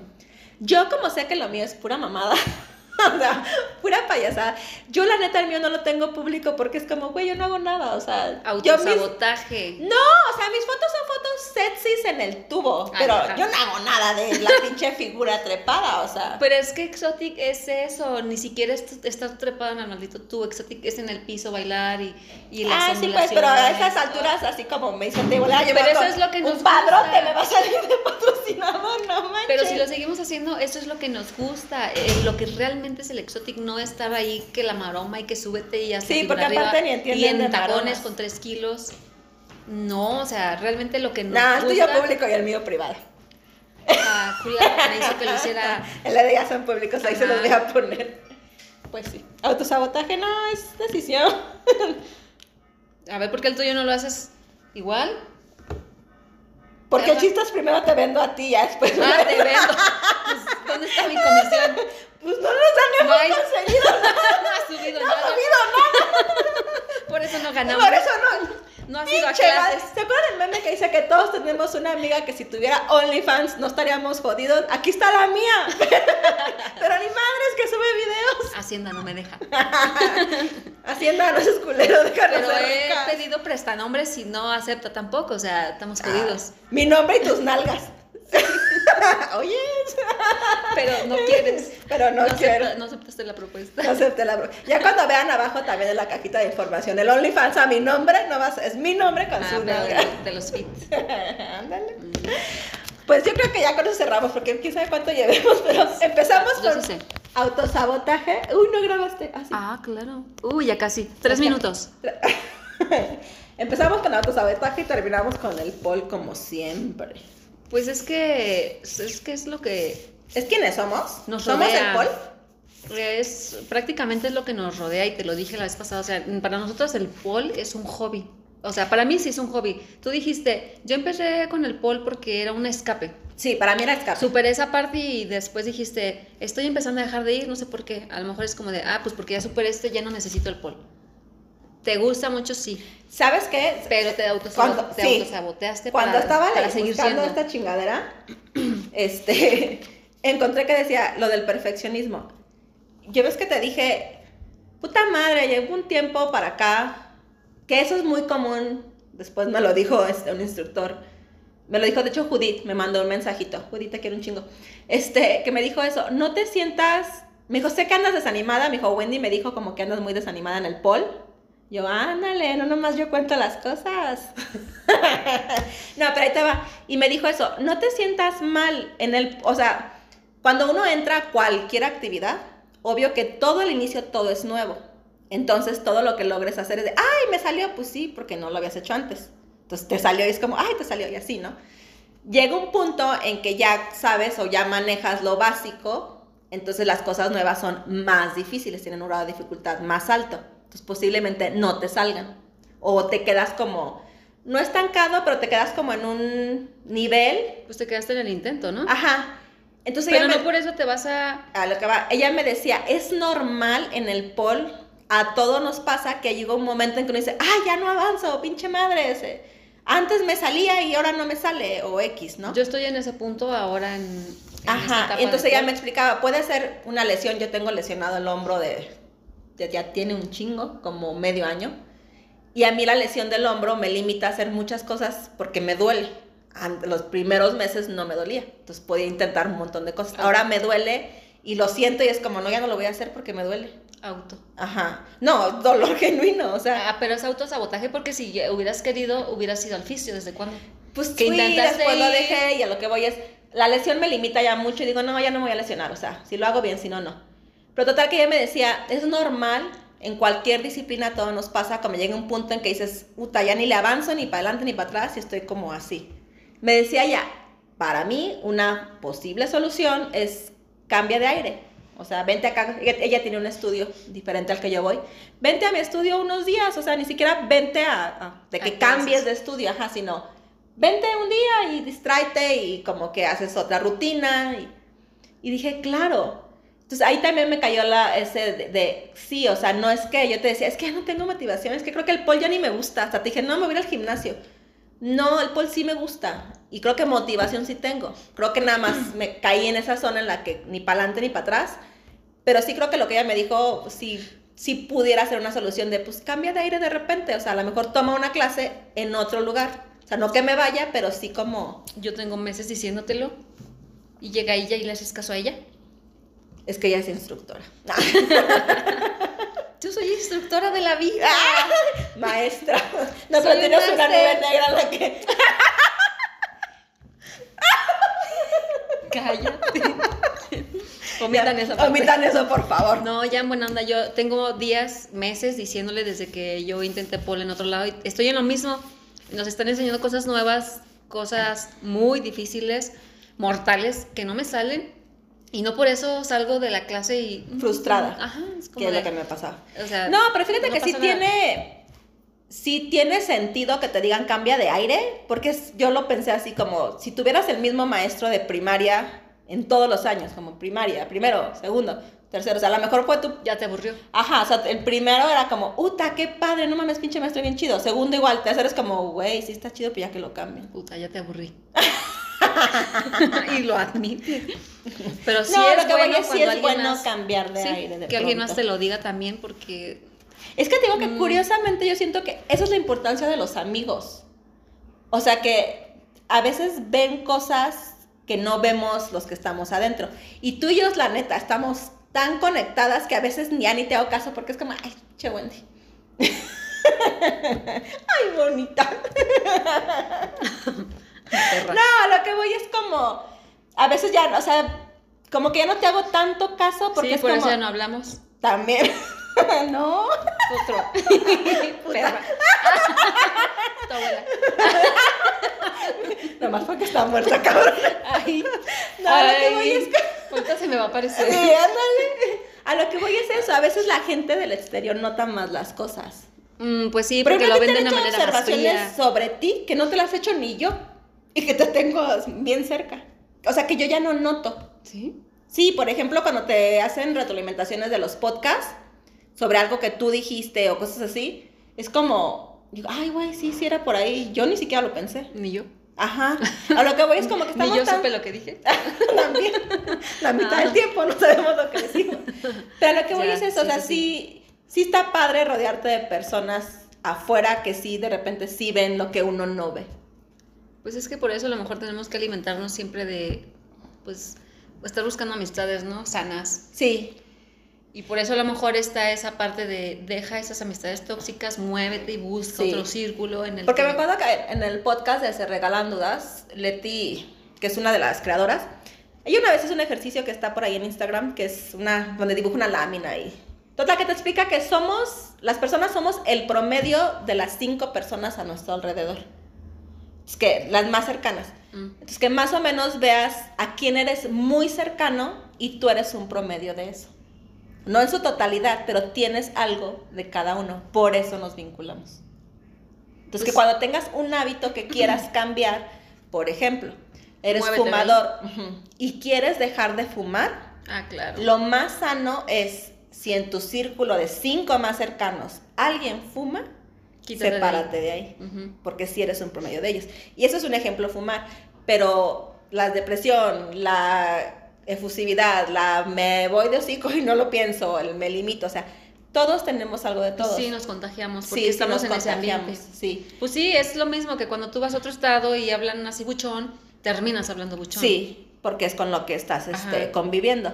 Yo como sé que lo mío es pura mamada, o sea, pura payasada. Yo la neta el mío no lo tengo público porque es como, güey, yo no hago nada, o sea... Autosabotaje. No, o sea, mis fotos son fotos sexys en el tubo, pero yo no hago nada de la pinche figura trepada, o sea... Pero es que Exotic es eso, ni siquiera estás trepada en el maldito tubo, Exotic es en el piso bailar y, y la Ah, sí, pues, pero a esas alturas, así como me dicen, te voy a llevar Pero eso es lo que nos un padrote me va a salir de patrocinador, no manches. Pero si lo seguimos haciendo, eso es lo que nos gusta, eh, lo que realmente es el exotic, no estar ahí que la maroma y que súbete y así. Sí, porque aparte ni entienden Y en tacones con tres kilos. No, o sea, realmente lo que no. No, es tuyo público y el mío privado. Ah, me hizo que lo hiciera. El de ella son públicos, ahí se los voy a poner. Pues sí. Autosabotaje no, es decisión. A ver, ¿por qué el tuyo no lo haces igual? Porque chistes primero te vendo a ti, ya después. Ah, te vendo. Pues, ¿Dónde está mi comisión? Pues no nos han no nada. No ha subido no nada. ha subido nada. Por eso no ganamos. Por eso no. No ha sido a clases. ¿Se acuerdan del meme que dice que todos tenemos una amiga que si tuviera OnlyFans no estaríamos jodidos? Aquí está la mía. Pero ni madres que sube videos. Hacienda no me deja. Hacienda no es culero, déjanos Pero he pedido prestanombres y no acepta tampoco, o sea, estamos jodidos. Ah, mi nombre y tus nalgas. Oye. Pero no quieres. Pero no, quiero. no aceptaste la propuesta. No acepté la propuesta. Ya cuando vean abajo también en la cajita de información, el OnlyFans a mi nombre, no vas, es mi nombre con ah, su nombre. De, los fit. Ándale. Pues yo creo que ya con eso cerramos, porque quién sabe cuánto llevemos, pero empezamos con... Autosabotaje. Uy, no grabaste. Ah, ah claro. Uy, ya casi. Tres minutos. Empezamos con autosabotaje y terminamos con el Paul como siempre. Pues es que es que es lo que es quienes somos. Nos somos el Paul. Es prácticamente es lo que nos rodea y te lo dije la vez pasada, o sea, para nosotros el Paul es un hobby. O sea, para mí sí es un hobby. Tú dijiste, yo empecé con el pole porque era un escape. Sí, para mí era escape. Superé esa parte y después dijiste, estoy empezando a dejar de ir, no sé por qué. A lo mejor es como de, ah, pues porque ya superé esto, ya no necesito el pole. ¿Te gusta mucho? Sí. ¿Sabes qué? Pero te, autosaboteaste Cuando estaba para seguir buscando esta chingadera, este, encontré que decía lo del perfeccionismo. Yo ves que te dije, puta madre, llevo un tiempo para acá que eso es muy común. Después me lo dijo este, un instructor. Me lo dijo, de hecho, Judith me mandó un mensajito. Judith, te quiero un chingo. Este, que me dijo eso. No te sientas. Me dijo, sé que andas desanimada. Me dijo, Wendy me dijo como que andas muy desanimada en el pol. Yo, ándale, no nomás yo cuento las cosas. no, pero ahí te va. Y me dijo eso, no te sientas mal en el, o sea, cuando uno entra a cualquier actividad, obvio que todo el inicio, todo es nuevo. Entonces todo lo que logres hacer es de, ay, me salió, pues sí, porque no lo habías hecho antes. Entonces te salió y es como, ay, te salió y así, ¿no? Llega un punto en que ya sabes o ya manejas lo básico, entonces las cosas nuevas son más difíciles, tienen un grado de dificultad más alto. Entonces posiblemente no te salgan. O te quedas como, no estancado, pero te quedas como en un nivel. Pues te quedaste en el intento, ¿no? Ajá. Entonces pero no por eso te vas a... A lo que va. Ella me decía, es normal en el pol a todos nos pasa que llega un momento en que uno dice, ah, ya no avanzo, pinche madre, ese. antes me salía y ahora no me sale, o X, ¿no? Yo estoy en ese punto ahora en... Ajá, entonces ella me explicaba, puede ser una lesión, yo tengo lesionado el hombro de, ya tiene un chingo, como medio año, y a mí la lesión del hombro me limita a hacer muchas cosas porque me duele. Los primeros meses no me dolía, entonces podía intentar un montón de cosas. Ahora me duele y lo siento y es como, no, ya no lo voy a hacer porque me duele. Auto. Ajá. No, dolor genuino, o sea. Ah, pero es autosabotaje porque si hubieras querido, hubieras ido al fisio, ¿desde cuándo? Pues que fui, después lo dejé y a lo que voy es, la lesión me limita ya mucho y digo, no, ya no me voy a lesionar, o sea, si lo hago bien, si no, no. Pero total que ella me decía, es normal, en cualquier disciplina todo nos pasa, como llega un punto en que dices, puta, ya ni le avanzo ni para adelante ni para atrás y estoy como así. Me decía ya, para mí una posible solución es cambia de aire o sea, vente acá, ella, tiene un estudio diferente al que yo voy. Vente a mi estudio unos días, o sea, ni siquiera vente a, de que cambies de estudio, ajá, sino vente un día y distráete y como que haces otra rutina. Y, dije, claro. Entonces ahí también me cayó la, ese de, sí, o sea, no es que yo te decía, es que ya no tengo motivación, es que creo que el pol ya ni me gusta. Hasta te dije, no, me voy al gimnasio. No, el pol sí me gusta. Y creo que motivación sí tengo. Creo que nada más me caí en esa zona en la que ni para adelante ni para atrás pero sí creo que lo que ella me dijo, sí, sí pudiera ser una solución de, pues cambia de aire de repente, o sea, a lo mejor toma una clase en otro lugar. O sea, no que me vaya, pero sí como... Yo tengo meses diciéndotelo y llega ella y le haces caso a ella. Es que ella es instructora. Yo soy instructora de la vida. maestra. No, pero tienes una nube negra en la que... Cállate. Omitan eso. Omitan eso, por favor. No, ya en buena onda. Yo tengo días, meses diciéndole desde que yo intenté pole en otro lado y estoy en lo mismo. Nos están enseñando cosas nuevas, cosas muy difíciles, mortales, que no me salen. Y no por eso salgo de la clase y... Mm, Frustrada. Ajá, es como... Que es lo que me pasa. O sea, no, pero fíjate que sí tiene... Sí tiene sentido que te digan cambia de aire, porque yo lo pensé así como, si tuvieras el mismo maestro de primaria en todos los años, como primaria, primero, segundo, tercero. O sea, a lo mejor fue tú. Ya te aburrió. Ajá, o sea, el primero era como, ¡Uta, qué padre! No mames, pinche maestro bien chido. Segundo, igual. Tercero es como, güey, sí está chido, pero ya que lo cambien. Puta, ya te aburrí. y lo admite. Pero sí es, que bueno, sí es bueno cambiar de aire. De que alguien más te lo diga también, porque. Es que te digo que mm. curiosamente yo siento que esa es la importancia de los amigos. O sea, que a veces ven cosas que no vemos los que estamos adentro. Y tú y yo, la neta, estamos tan conectadas que a veces ni a ni te hago caso porque es como, ay, che Wendy. ay, bonita. no, lo que voy es como, a veces ya, o sea, como que ya no te hago tanto caso porque sí, es por como... eso ya no hablamos. También. no. Otro. Perra. tu abuela. Nomás porque está muerta, cabrón. Ay. No, a lo que voy es. Ahorita se me va a aparecer. Sí, ándale. A lo que voy es eso. A veces la gente del exterior nota más las cosas. Mm, pues sí, Pero porque lo ven de una manera más observaciones fría. sobre ti que no te las he hecho ni yo. Y que te tengo bien cerca. O sea, que yo ya no noto. ¿Sí? Sí, por ejemplo, cuando te hacen retroalimentaciones de los podcasts sobre algo que tú dijiste o cosas así, es como, digo, ay, güey, sí, sí era por ahí. Yo ni siquiera lo pensé. Ni yo. Ajá. A lo que voy es como que estamos Ni yo tan... supe lo que dije. También. La mitad Ah. del tiempo no sabemos lo que decimos. Pero a lo que voy Ya, es eso, o sí, sea, sí, sí, sí está padre rodearte de personas afuera que sí, de repente sí ven lo que uno no ve. Pues es que por eso a lo mejor tenemos que alimentarnos siempre de, pues, estar buscando amistades, ¿no? Sanas. Sí, Y por eso a lo mejor está esa parte de deja esas amistades tóxicas, muévete y busca Sí. otro círculo en el Porque que... me acuerdo que en el podcast de Se Regalan Dudas, Leti, que es una de las creadoras, ella una vez hizo un ejercicio que está por ahí en Instagram, que es una, donde dibuja una lámina y... Total, que te explica que somos, las personas somos el promedio de las cinco personas a nuestro alrededor. Que las más cercanas. Mm. Entonces, que más o menos veas a quién eres muy cercano y tú eres un promedio de eso. No en su totalidad, pero tienes algo de cada uno. Por eso nos vinculamos. Entonces, que Pues- cuando tengas un hábito que quieras cambiar, por ejemplo, eres Muévete fumador y quieres dejar de fumar, Ah, claro. lo más sano es si en tu círculo de cinco más cercanos alguien fuma, Quítate de ahí. sepárate de ahí porque si eres un promedio de ellos. Y eso es un ejemplo fumar, pero la depresión, la efusividad, la me voy de hocico y no lo pienso, el me limito, o sea, todos tenemos algo de todos. Sí, nos contagiamos porque Sí, sí estamos nos en ese ambiente. Sí. Pues sí, es lo mismo que cuando tú vas a otro estado y hablan así buchón, terminas hablando buchón. Sí, porque es con lo que estás este, conviviendo.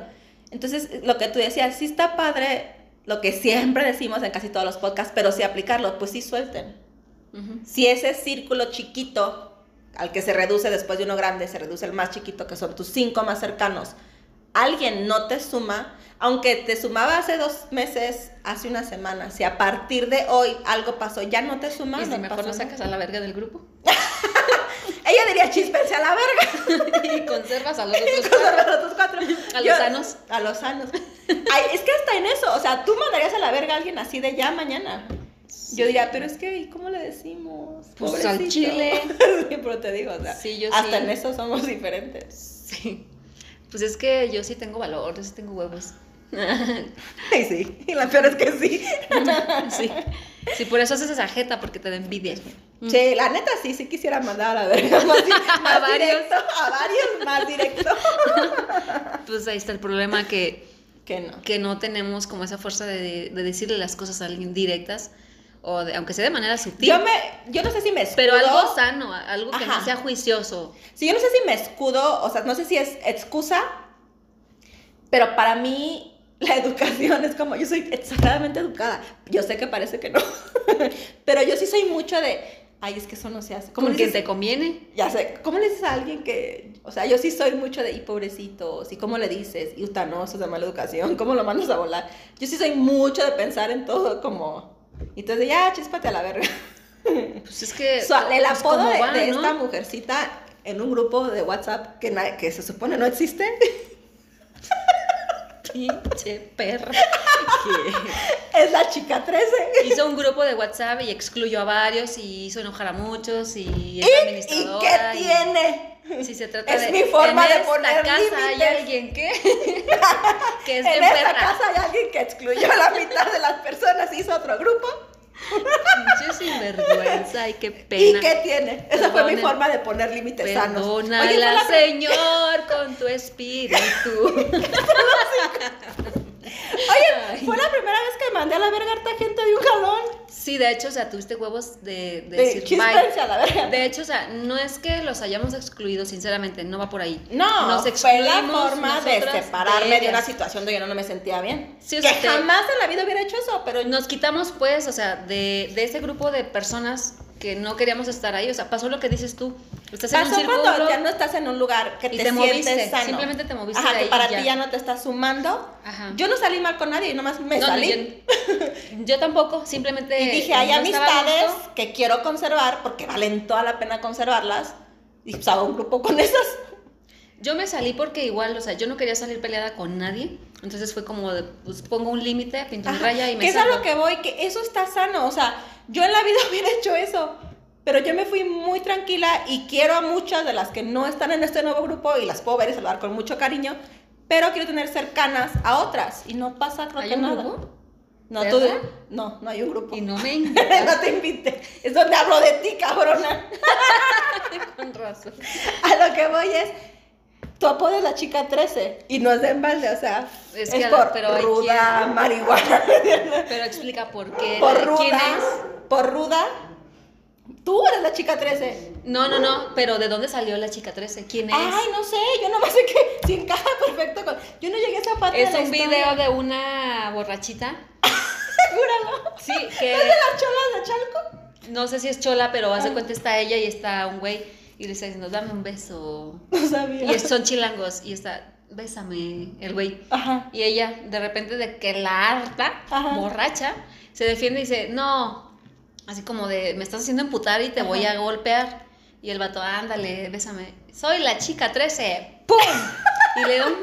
Entonces, lo que tú decías, sí está padre lo que siempre decimos en casi todos los podcasts, pero sí aplicarlo, pues sí suelten. Si ese círculo chiquito, al que se reduce después de uno grande, se reduce el más chiquito, que son tus cinco más cercanos, alguien no te suma, aunque te sumaba hace dos meses, hace una semana, si a partir de hoy algo pasó, ya no te suma, Y si no mejor lo sacas a la verga del grupo. Ella diría, chispense a la verga. y conservas a los otros cuatro. los otros cuatro. A los sanos. A los sanos. Ay, es que hasta en eso, o sea, tú mandarías a la verga a alguien así de ya mañana. Yo diría, pero es que, ¿y cómo le decimos? Pues al chile. sí, pero te digo, o sea, Sí, yo hasta sí. en eso somos diferentes. Sí. Pues es que yo sí tengo valor, yo sí tengo huevos. Ay, sí, y la peor es que sí. sí. Sí, por eso haces esa jeta, porque te da envidia. Sí, la neta sí, sí quisiera mandar a la verga más, di- más A varios. directo, a varios más directo. Pues ahí está el problema que, que no. que no tenemos como esa fuerza de, de decirle las cosas a alguien directas, o de- aunque sea de manera sutil. Yo me, yo no sé si me escudo. Pero algo sano, algo que Ajá. no sea juicioso. Sí, yo no sé si me escudo, o sea, no sé si es excusa, pero para mí la educación es como, yo soy exageradamente educada. Yo sé que parece que no, pero yo sí soy mucho de, ay, es que eso no se hace. ¿Cómo dices? te conviene. Ya sé, ¿cómo le dices a alguien que, o sea, yo sí soy mucho de, y pobrecitos, y cómo le dices, y utanosos de mala educación, cómo lo mandas a volar? Yo sí soy mucho de pensar en todo como, y entonces ya, chispate a la verga. Pues es que. So, el pues, apodo ¿cómo de, va, de no? esta mujercita en un grupo de WhatsApp que, que se supone no existe Pinche perra. es la chica 13. Que hizo un grupo de WhatsApp y excluyó a varios y hizo enojar a muchos y es ¿Y administradora. qué y- tiene? Si se trata Es de. mi forma en de esta poner casa hay alguien que. que es En bien esta perra. casa hay alguien que excluyó a la mitad de las personas, hizo otro grupo. Pinche sinvergüenza y qué ¿Y pena. qué tiene? Esa fue mi forma de poner límites sanos. Perdónala, Señor, con tu espíritu. Oye, fue la primera vez que mandé a la verga a harta gente de un jalón. Sí, de hecho, o sea, tuviste huevos de, de De decir chispense bye. a la verga. De hecho, o sea, no es que los hayamos excluido, sinceramente, no va por ahí. No, Nos fue la forma de separarme de, una situación donde yo no me sentía bien. Sí, o que sea, te- jamás en la vida hubiera hecho eso, pero Nos quitamos, pues, o sea, de, de ese grupo de personas que no queríamos estar ahí. O sea, pasó lo que dices tú. Estás en un círculo, cuando ya no estás en un lugar que te, te moviste, sano. Simplemente te moviste Ajá, que para ti ya no te estás sumando. Ajá. Yo no salí mal con nadie, nomás me salí. Yo, tampoco, simplemente. Y dije, hay amistades que quiero conservar porque valen toda la pena conservarlas. Y pues hago un grupo con esas. Yo me salí porque igual, o sea, yo no quería salir peleada con nadie. Entonces fue como, de, pues pongo un límite, pinto un raya y me Que es a lo que voy, que eso está sano. O sea, yo en la vida hubiera hecho eso. Pero yo me fui muy tranquila y quiero a muchas de las que no están en este nuevo grupo y las puedo ver y saludar con mucho cariño. Pero quiero tener cercanas a otras y no pasa creo ¿Hay un nada. Grupo? No, tú, no, no hay un grupo. Y no me no te invite. Es donde hablo de ti, cabrona. con razón. A lo que voy es tu apodo es la chica 13 y no es de embalde, o sea, es, por pero ruda, marihuana. Pero explica por qué. Por ruda, ¿Quién es? Por ruda. Tú eres la chica 13. No, no, no, pero ¿de dónde salió la chica 13? ¿Quién es? Ay, no sé, yo nomás sé que si encaja perfecto con... Yo no llegué a esa parte Es un video de una borrachita. Júralo. Sí, que... ¿Es de las cholas de Chalco? No sé si es chola, pero hace cuenta está ella y está un güey y le está diciendo, dame un beso. No sabía. Y son chilangos y está, bésame, el güey. Ajá. Y ella, de repente, de que la harta, borracha, se defiende y dice, no, así como de, me estás haciendo emputar y te voy a golpear. Y el vato, ándale, bésame. Soy la chica 13. ¡Pum! Y le da un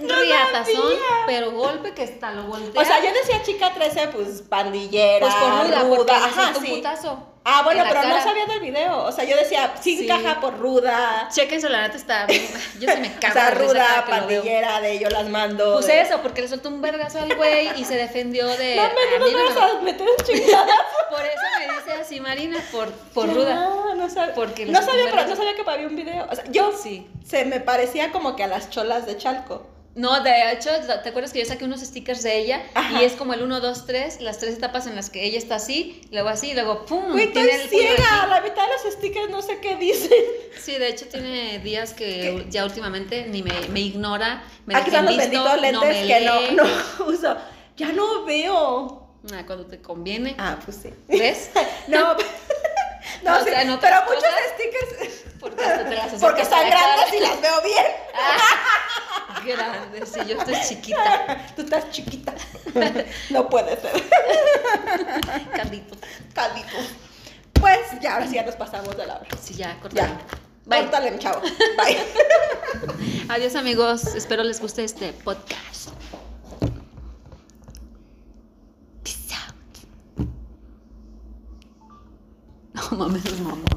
riatazón, pero golpe que está, lo voltea. O sea, yo decía chica 13, pues pandillera, Pues ruda. porque Ajá, un putazo. Ah, bueno, pero no sabía del video. O sea, yo decía, sí, encaja por ruda. Chequen la neta está. Yo se me cago. o sea, ruda, pandillera, de yo las mando. Pues eso, porque le soltó un vergazo al güey y se defendió de. No, me, no, no, meter chingadas. por eso me dice así, Marina, por, por ruda. No, no sabía. Porque no sabía, pero no sabía que había un video. O sea, yo sí. Se me parecía como que a las cholas de Chalco. No, de hecho, ¿te acuerdas que yo saqué unos stickers de ella? Y es como el 1, 2, 3, las tres etapas en las que ella está así, luego así, y luego ¡pum! Güey, estoy tiene ciega, la mitad de los stickers no sé qué dicen. Sí, de hecho tiene días que ya últimamente ni me, me ignora, me Aquí están los benditos lentes no que no, no uso. Ya no veo. Ah, cuando te conviene. Ah, pues sí. ¿Ves? no, no, sí, pero muchos stickers. Porque, te las porque están grandes y las veo bien. Ah, grandes, sí, yo estoy chiquita. Tú estás chiquita. No puede ser. Caldito. Caldito. Pues ya, ahora sí ya nos pasamos de la hora. Sí, ya, cortale. Ya. Bye. Córtale, chavo. Bye. Adiós, amigos. Espero les guste este podcast. No mames, mamá.